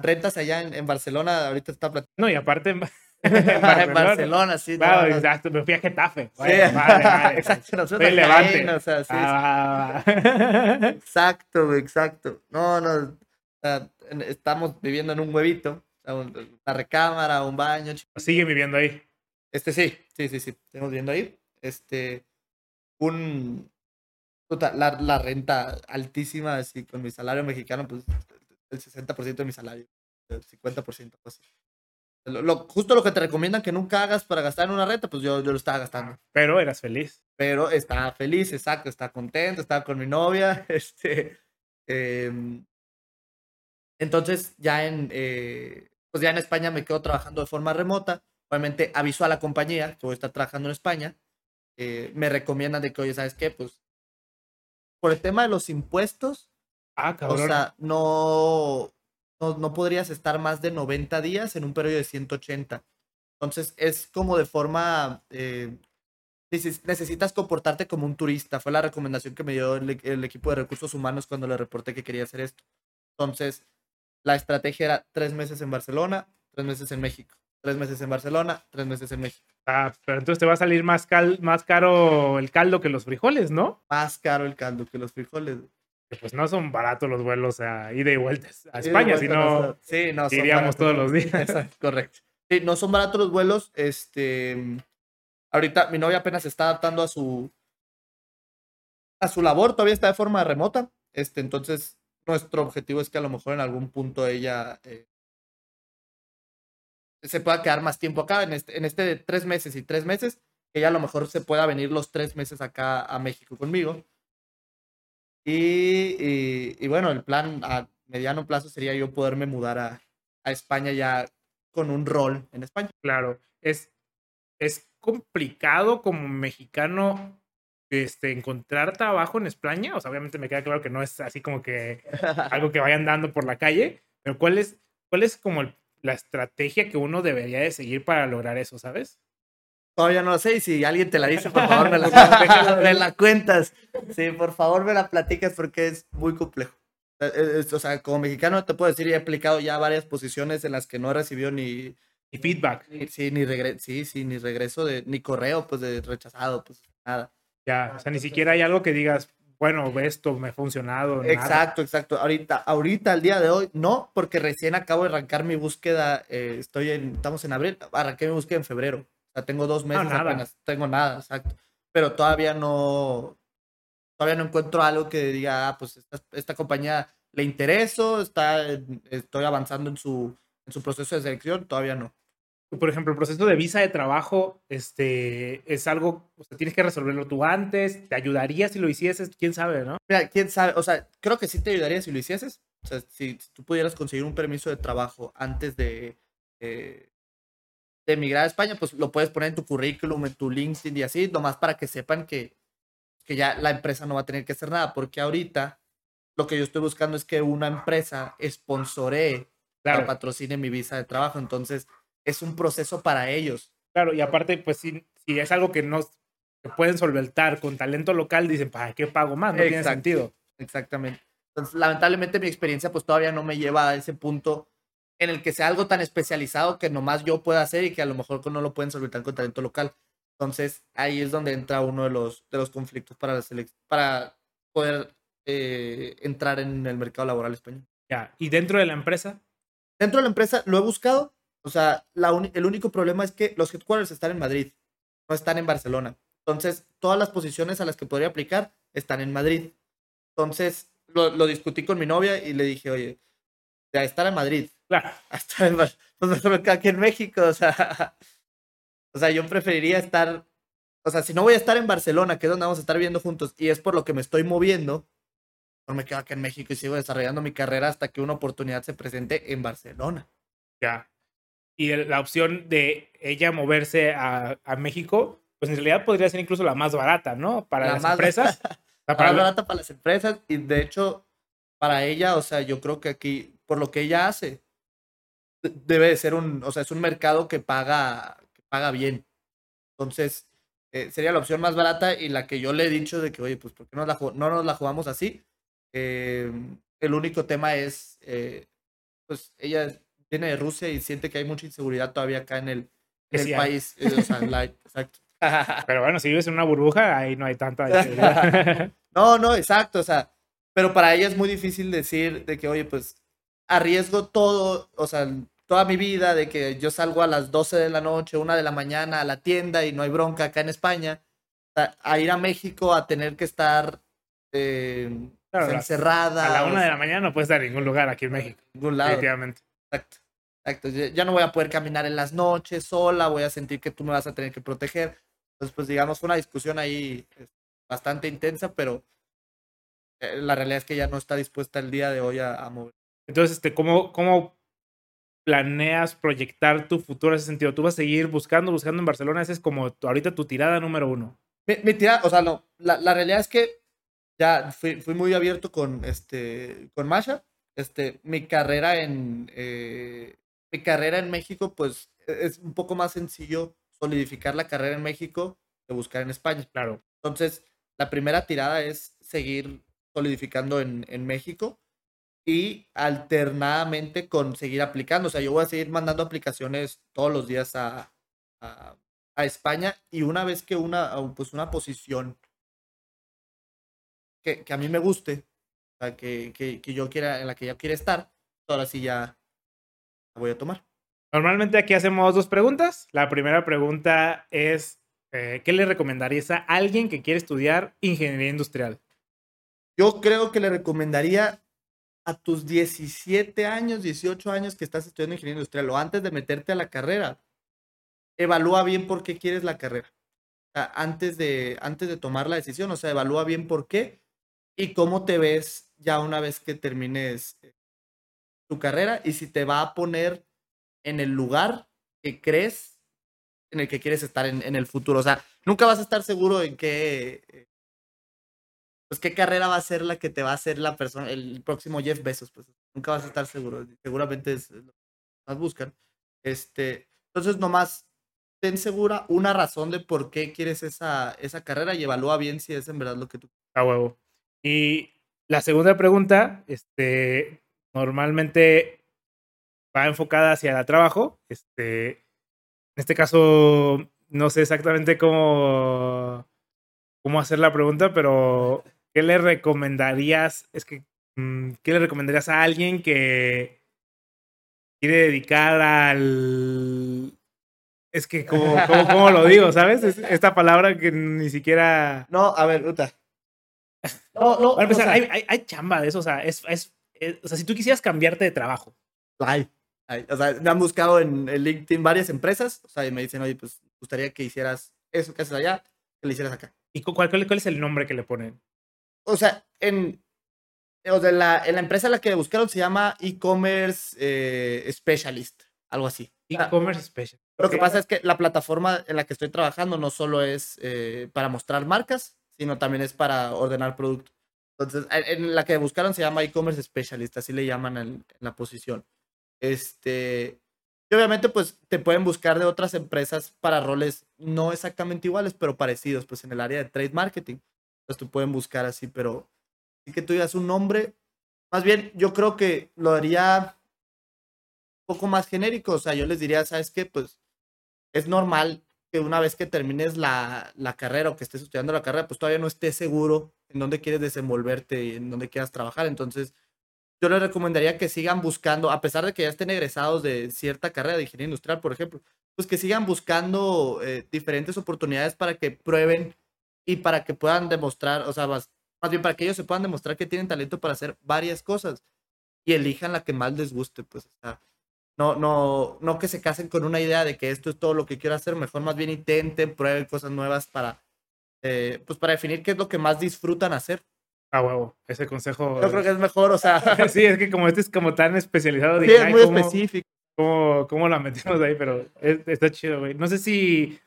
Rentas allá en, en Barcelona, ahorita está platicando. No, y aparte, en (laughs) (laughs) Barcelona, sí. Claro, exacto, me fui a Getafe. Sí. Bueno, vale. (laughs) exacto, nosotros Soy acá, Levante. ¿no? O sea, sí, Ah, va, va. Exacto, exacto. No, no. estamos viviendo en un huevito. una recámara, un baño. ch- Sigue viviendo ahí. Este sí, sí, sí, sí. Estamos viviendo ahí. Este. Un. la, la renta altísima, así con mi salario mexicano, pues el 60% de mi salario. El 50%, algo así. Lo, lo- justo lo que te recomiendan que nunca hagas para gastar en una renta, pues yo, yo lo estaba gastando. Pero eras feliz. pero estaba feliz, exacto, estaba contento, estaba con mi novia, (laughs) este, em, entonces ya en, eh, pues ya en España me quedo trabajando de forma remota, obviamente aviso a la compañía que voy a estar trabajando en España, eh, me recomiendan de que, oye, ¿sabes qué? Pues por el tema de los impuestos, Ah, o sea, no, no, no podrías estar más de 90 días en un periodo de 180. Entonces, es como de forma... eh, neces- necesitas comportarte como un turista. Fue la recomendación que me dio el, el equipo de recursos humanos cuando le reporté que quería hacer esto. Entonces, la estrategia era tres meses en Barcelona, tres meses en México. Tres meses en Barcelona, tres meses en México. Ah, pero entonces te va a salir más, cal- más caro el caldo que los frijoles, ¿no? Más caro el caldo que los frijoles. Que pues no son baratos los vuelos a ida y vuelta a España, de si vuelta, no sí, iríamos todos los días. Exacto, correcto. Sí, no son baratos los vuelos. Este, ahorita mi novia apenas se está adaptando a su a su labor, todavía está de forma remota. Este, entonces nuestro objetivo es que a lo mejor en algún punto ella eh, se pueda quedar más tiempo acá en este, en este de tres meses y tres meses, que ella a lo mejor se pueda venir los tres meses acá a México conmigo. Y, y, y bueno, el plan a mediano plazo sería yo poderme mudar a, a España ya con un rol en España. Claro, es, es complicado como mexicano este, encontrar trabajo en España. O sea, obviamente me queda claro que no es así como que (laughs) algo que vayan dando por la calle, pero ¿cuál es, cuál es como el- la estrategia que uno debería de seguir para lograr eso, sabes? Todavía no lo sé y si alguien te la dice, por favor me la, (laughs) (laughs) me la cuentas. Sí, por favor me la platicas porque es muy complejo. Eh, es- o sea, como mexicano te puedo decir, he aplicado ya varias posiciones en las que no he recibido ni, Y feedback, ni- sí, ni regre sí, sí, ni regreso de, ni correo, pues de rechazado, pues nada. ya, o sea, ni siquiera hay algo que digas, bueno, esto me ha funcionado. nada. Exacto, exacto. Ahorita, ahorita, al día de hoy, no, porque recién acabo de arrancar mi búsqueda. eh, estoy en, estamos en abril, arranqué mi búsqueda en febrero. O sea, tengo dos meses nada. apenas. Tengo nada, exacto. Pero todavía no, todavía no encuentro algo que diga, ah, pues esta, esta compañía le intereso, está, estoy avanzando en su, en su proceso de selección, todavía no. Por ejemplo, el proceso de visa de trabajo, este, es algo, o sea, tienes que resolverlo tú antes, te ayudaría si lo hicieses, quién sabe, ¿no? Mira, quién sabe, o sea, creo que sí te ayudaría si lo hicieses. O sea, si, si tú pudieras conseguir un permiso de trabajo antes de, eh, de emigrar a España, pues lo puedes poner en tu currículum, en tu LinkedIn y así, nomás para que sepan que, que ya la empresa no va a tener que hacer nada, porque ahorita lo que yo estoy buscando es que una empresa sponsoree Claro, o patrocine mi visa de trabajo, entonces es un proceso para ellos. claro, y aparte, pues si, si es algo que no que pueden solventar con talento local, dicen, ¿para qué pago más? No tiene Exacto. sentido. Exactamente. Entonces, lamentablemente mi experiencia pues todavía no me lleva a ese punto en el que sea algo tan especializado que nomás yo pueda hacer y que a lo mejor no lo pueden solventar con talento local. Entonces, ahí es donde entra uno de los, de los conflictos para, la para poder eh, entrar en el mercado laboral español. Ya, y dentro de la empresa, Dentro de la empresa lo he buscado. O sea, la el único problema es que los headquarters están en Madrid, no están en Barcelona. Entonces, todas las posiciones a las que podría aplicar están en Madrid. Entonces, lo, lo discutí con mi novia y le dije, oye, de estar en Madrid claro, a estar en pues aquí en México. O sea, (laughs) o sea, yo preferiría estar, o sea, si no voy a estar en Barcelona, que es donde vamos a estar viviendo juntos, y es por lo que me estoy moviendo, mejor me quedo aquí en México y sigo desarrollando mi carrera hasta que una oportunidad se presente en Barcelona. ya. Y la opción de ella moverse a, a México, pues en realidad podría ser incluso la más barata, ¿no? Para La las más- empresas. (laughs) Sea, Más la- barata para las empresas y de hecho para ella, o sea, yo creo que aquí, por lo que ella hace, debe de ser un, o sea, es un mercado que paga, que paga bien. Entonces, eh, sería la opción más barata y la que yo le he dicho de que, oye, pues, ¿por qué no, la, no nos la jugamos así? Eh, el único tema es, eh, pues, ella viene de Rusia y siente que hay mucha inseguridad todavía acá en el, en el país. Eh, o sea, (laughs) exacto. Pero bueno, si vives en una burbuja, ahí no hay tanta (laughs) No, no, exacto. O sea, pero para ella es muy difícil decir de que, oye, pues arriesgo todo, o sea, toda mi vida, de que yo salgo a las 12 de la noche, una de la mañana a la tienda y no hay bronca acá en España, a, ir a México a tener que estar eh, encerrada. A la una de la mañana no puedes estar en ningún lugar aquí en México. ningún lado. Definitivamente. Exacto. Exacto. Ya no voy a poder caminar en las noches sola, voy a sentir que tú me vas a tener que proteger. Entonces, pues digamos, fue una discusión ahí este, bastante intensa, pero eh, la realidad es que ya no está dispuesta el día de hoy a, mover. Entonces, este, ¿cómo, ¿cómo planeas proyectar tu futuro en ese sentido? ¿Tú vas a seguir buscando, buscando en Barcelona? Esa es como ahorita tu tirada número uno. Mi, tirada, o sea, no, la, la, realidad es que ya fui, fui, muy abierto con, este, con Masha. Este, mi carrera en, eh, mi carrera en México, pues e, es un poco más sencillo solidificar la carrera en México que buscar en España. Claro. Entonces, la primera tirada es seguir solidificando en, en México y alternadamente con seguir aplicando. O sea, yo voy a seguir mandando aplicaciones todos los días a, a, España y una vez que una, pues una posición que, que a mí me guste, o sea, que, que, que, yo quiera, en la que yo quiera estar, ahora sí ya la voy a tomar. Normalmente aquí hacemos dos preguntas. La primera pregunta es, eh, ¿qué le recomendarías a alguien que quiere estudiar ingeniería industrial? Yo creo que le recomendaría a tus 17 años, 18 años que estás estudiando ingeniería industrial o antes de meterte a la carrera, evalúa bien por qué quieres la carrera. Antes de, antes de tomar la decisión, o sea, evalúa bien por qué y cómo te ves ya una vez que termines eh, tu carrera y si te va a poner en el lugar que crees en el que quieres estar en, en el futuro. O sea, nunca vas a estar seguro en qué eh, pues qué carrera va a ser la que te va a hacer la persona, el próximo Jeff Bezos, pues nunca vas a estar seguro, seguramente es lo que más buscan. Este, entonces nomás ten segura una razón de por qué quieres esa, esa carrera y evalúa bien si es en verdad lo que tú A huevo. Y la segunda pregunta, este, normalmente va enfocada hacia el trabajo. Este, en este caso, no sé exactamente cómo, cómo hacer la pregunta, pero ¿qué le recomendarías? Es que, mm, ¿qué le recomendarías a alguien que quiere dedicar al... Es que, ¿cómo, cómo, lo digo? ¿Sabes? esta palabra que ni siquiera... No, a ver, Ruta. (laughs) No, no. Para empezar, hay, hay, hay, chamba de eso, o sea, es, es, o sea, si tú quisieras cambiarte de trabajo. Hay, hay. O sea, me han buscado en el LinkedIn varias empresas, o sea, y me dicen, oye, pues, gustaría que hicieras eso que haces allá, que lo hicieras acá. ¿Y cuál, cuál, cuál es el nombre que le ponen? O sea, en, o sea, la, en la empresa a la que buscaron se llama e-commerce eh, specialist, algo así. E-commerce specialist. Lo que pasa es que la plataforma en la que estoy trabajando no solo es eh, para mostrar marcas, sino también es para ordenar productos. Entonces, en la que buscaron se llama e-commerce specialist, así le llaman en, la posición. Este, y obviamente, pues te pueden buscar de otras empresas para roles no exactamente iguales, pero parecidos, pues en el área de trade marketing. Entonces tú pueden buscar así, pero sí que tú digas un nombre. Más bien, yo creo que lo haría un poco más genérico. O sea, yo les diría, ¿sabes qué? Pues es normal que una vez que termines la, la carrera o que estés estudiando la carrera, pues todavía no estés seguro en dónde quieres desenvolverte y en dónde quieras trabajar. Entonces, yo les recomendaría que sigan buscando, a pesar de que ya estén egresados de cierta carrera de ingeniería industrial, por ejemplo, pues que sigan buscando eh, diferentes oportunidades para que prueben y para que puedan demostrar, o sea, más, bien para que ellos se puedan demostrar que tienen talento para hacer varias cosas y elijan la que más les guste, pues, o sea, no, no, no que se casen con una idea de que esto es todo lo que quiero hacer, mejor más bien intenten, prueben cosas nuevas para, eh, pues, para definir qué es lo que más disfrutan hacer. Ah, huevo, ese consejo. Yo creo que es mejor, o sea. (laughs) sí, es que como este es como tan especializado. Sí, es muy específico. ¿cómo, ¿Cómo la metemos ahí? Pero está chido, güey. No sé si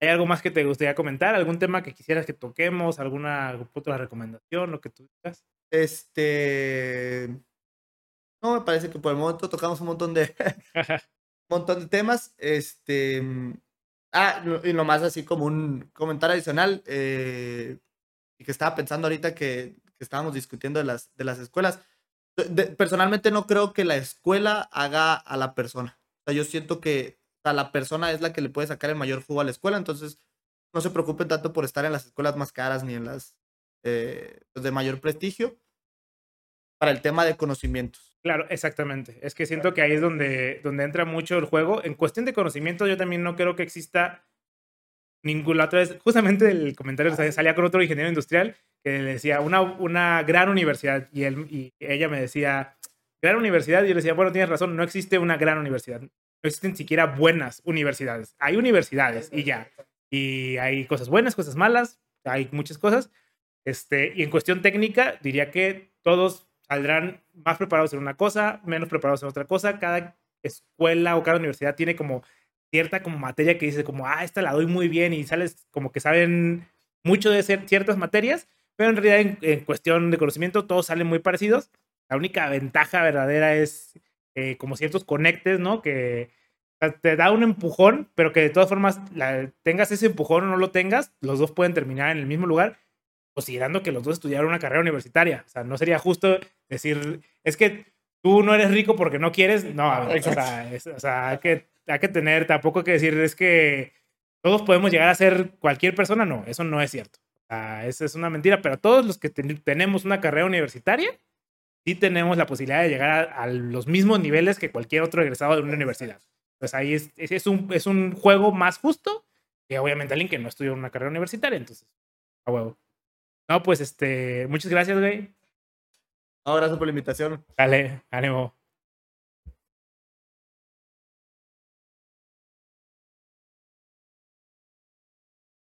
¿Hay algo más que te gustaría comentar? ¿Algún tema que quisieras que toquemos? ¿Alguna otra recomendación? Lo que tú digas. Este. No, me parece que por el momento tocamos un montón de. un (laughs) (laughs) montón de temas. Este. Ah, y nomás así como un comentario adicional. Eh, y que estaba pensando ahorita que, que, estábamos discutiendo de las, de las escuelas. personalmente no creo que la escuela haga a la persona. O sea, yo siento que sea, la persona es la que le puede sacar el mayor jugo a la escuela, entonces no se preocupen tanto por estar en las escuelas más caras ni en las eh, pues, de mayor prestigio para el tema de conocimientos. Claro, exactamente. Es que siento que ahí es donde, donde entra mucho el juego. En cuestión de conocimiento, yo también no creo que exista ninguna otra vez. Justamente el comentario salía con otro ingeniero industrial que le decía una, una gran universidad y, él, y ella me decía, gran universidad, y yo le decía, bueno, tienes razón, no existe una gran universidad. No existen siquiera buenas universidades. Hay universidades y ya. Y hay cosas buenas, cosas malas, hay muchas cosas. Este, y en cuestión técnica, diría que todos saldrán más preparados en una cosa, menos preparados en otra cosa. Cada escuela o cada universidad tiene como cierta como materia que dice como, ah, esta la doy muy bien y sales como que saben mucho de ciertas materias, pero en realidad en, cuestión de conocimiento todos salen muy parecidos. La única ventaja verdadera es eh, como ciertos conectes, ¿no? Que te da un empujón, pero que de todas formas tengas ese empujón o no lo tengas, los dos pueden terminar en el mismo lugar considerando que los dos estudiaron una carrera universitaria. O sea, no sería justo decir, es que tú no eres rico porque no quieres. No, o sea, hay, que, hay que tener, tampoco hay que decir, es que todos podemos llegar a ser cualquier persona. No, eso no es cierto. O sea, esa es una mentira, pero todos los que tenemos una carrera universitaria, sí tenemos la posibilidad de llegar a, los mismos niveles que cualquier otro egresado de una universidad. Pues ahí es, es, un, es un juego más justo que obviamente alguien que no estudió una carrera universitaria. Entonces, a huevo. No, pues este, muchas gracias, güey. No, gracias por la invitación. Dale, ánimo.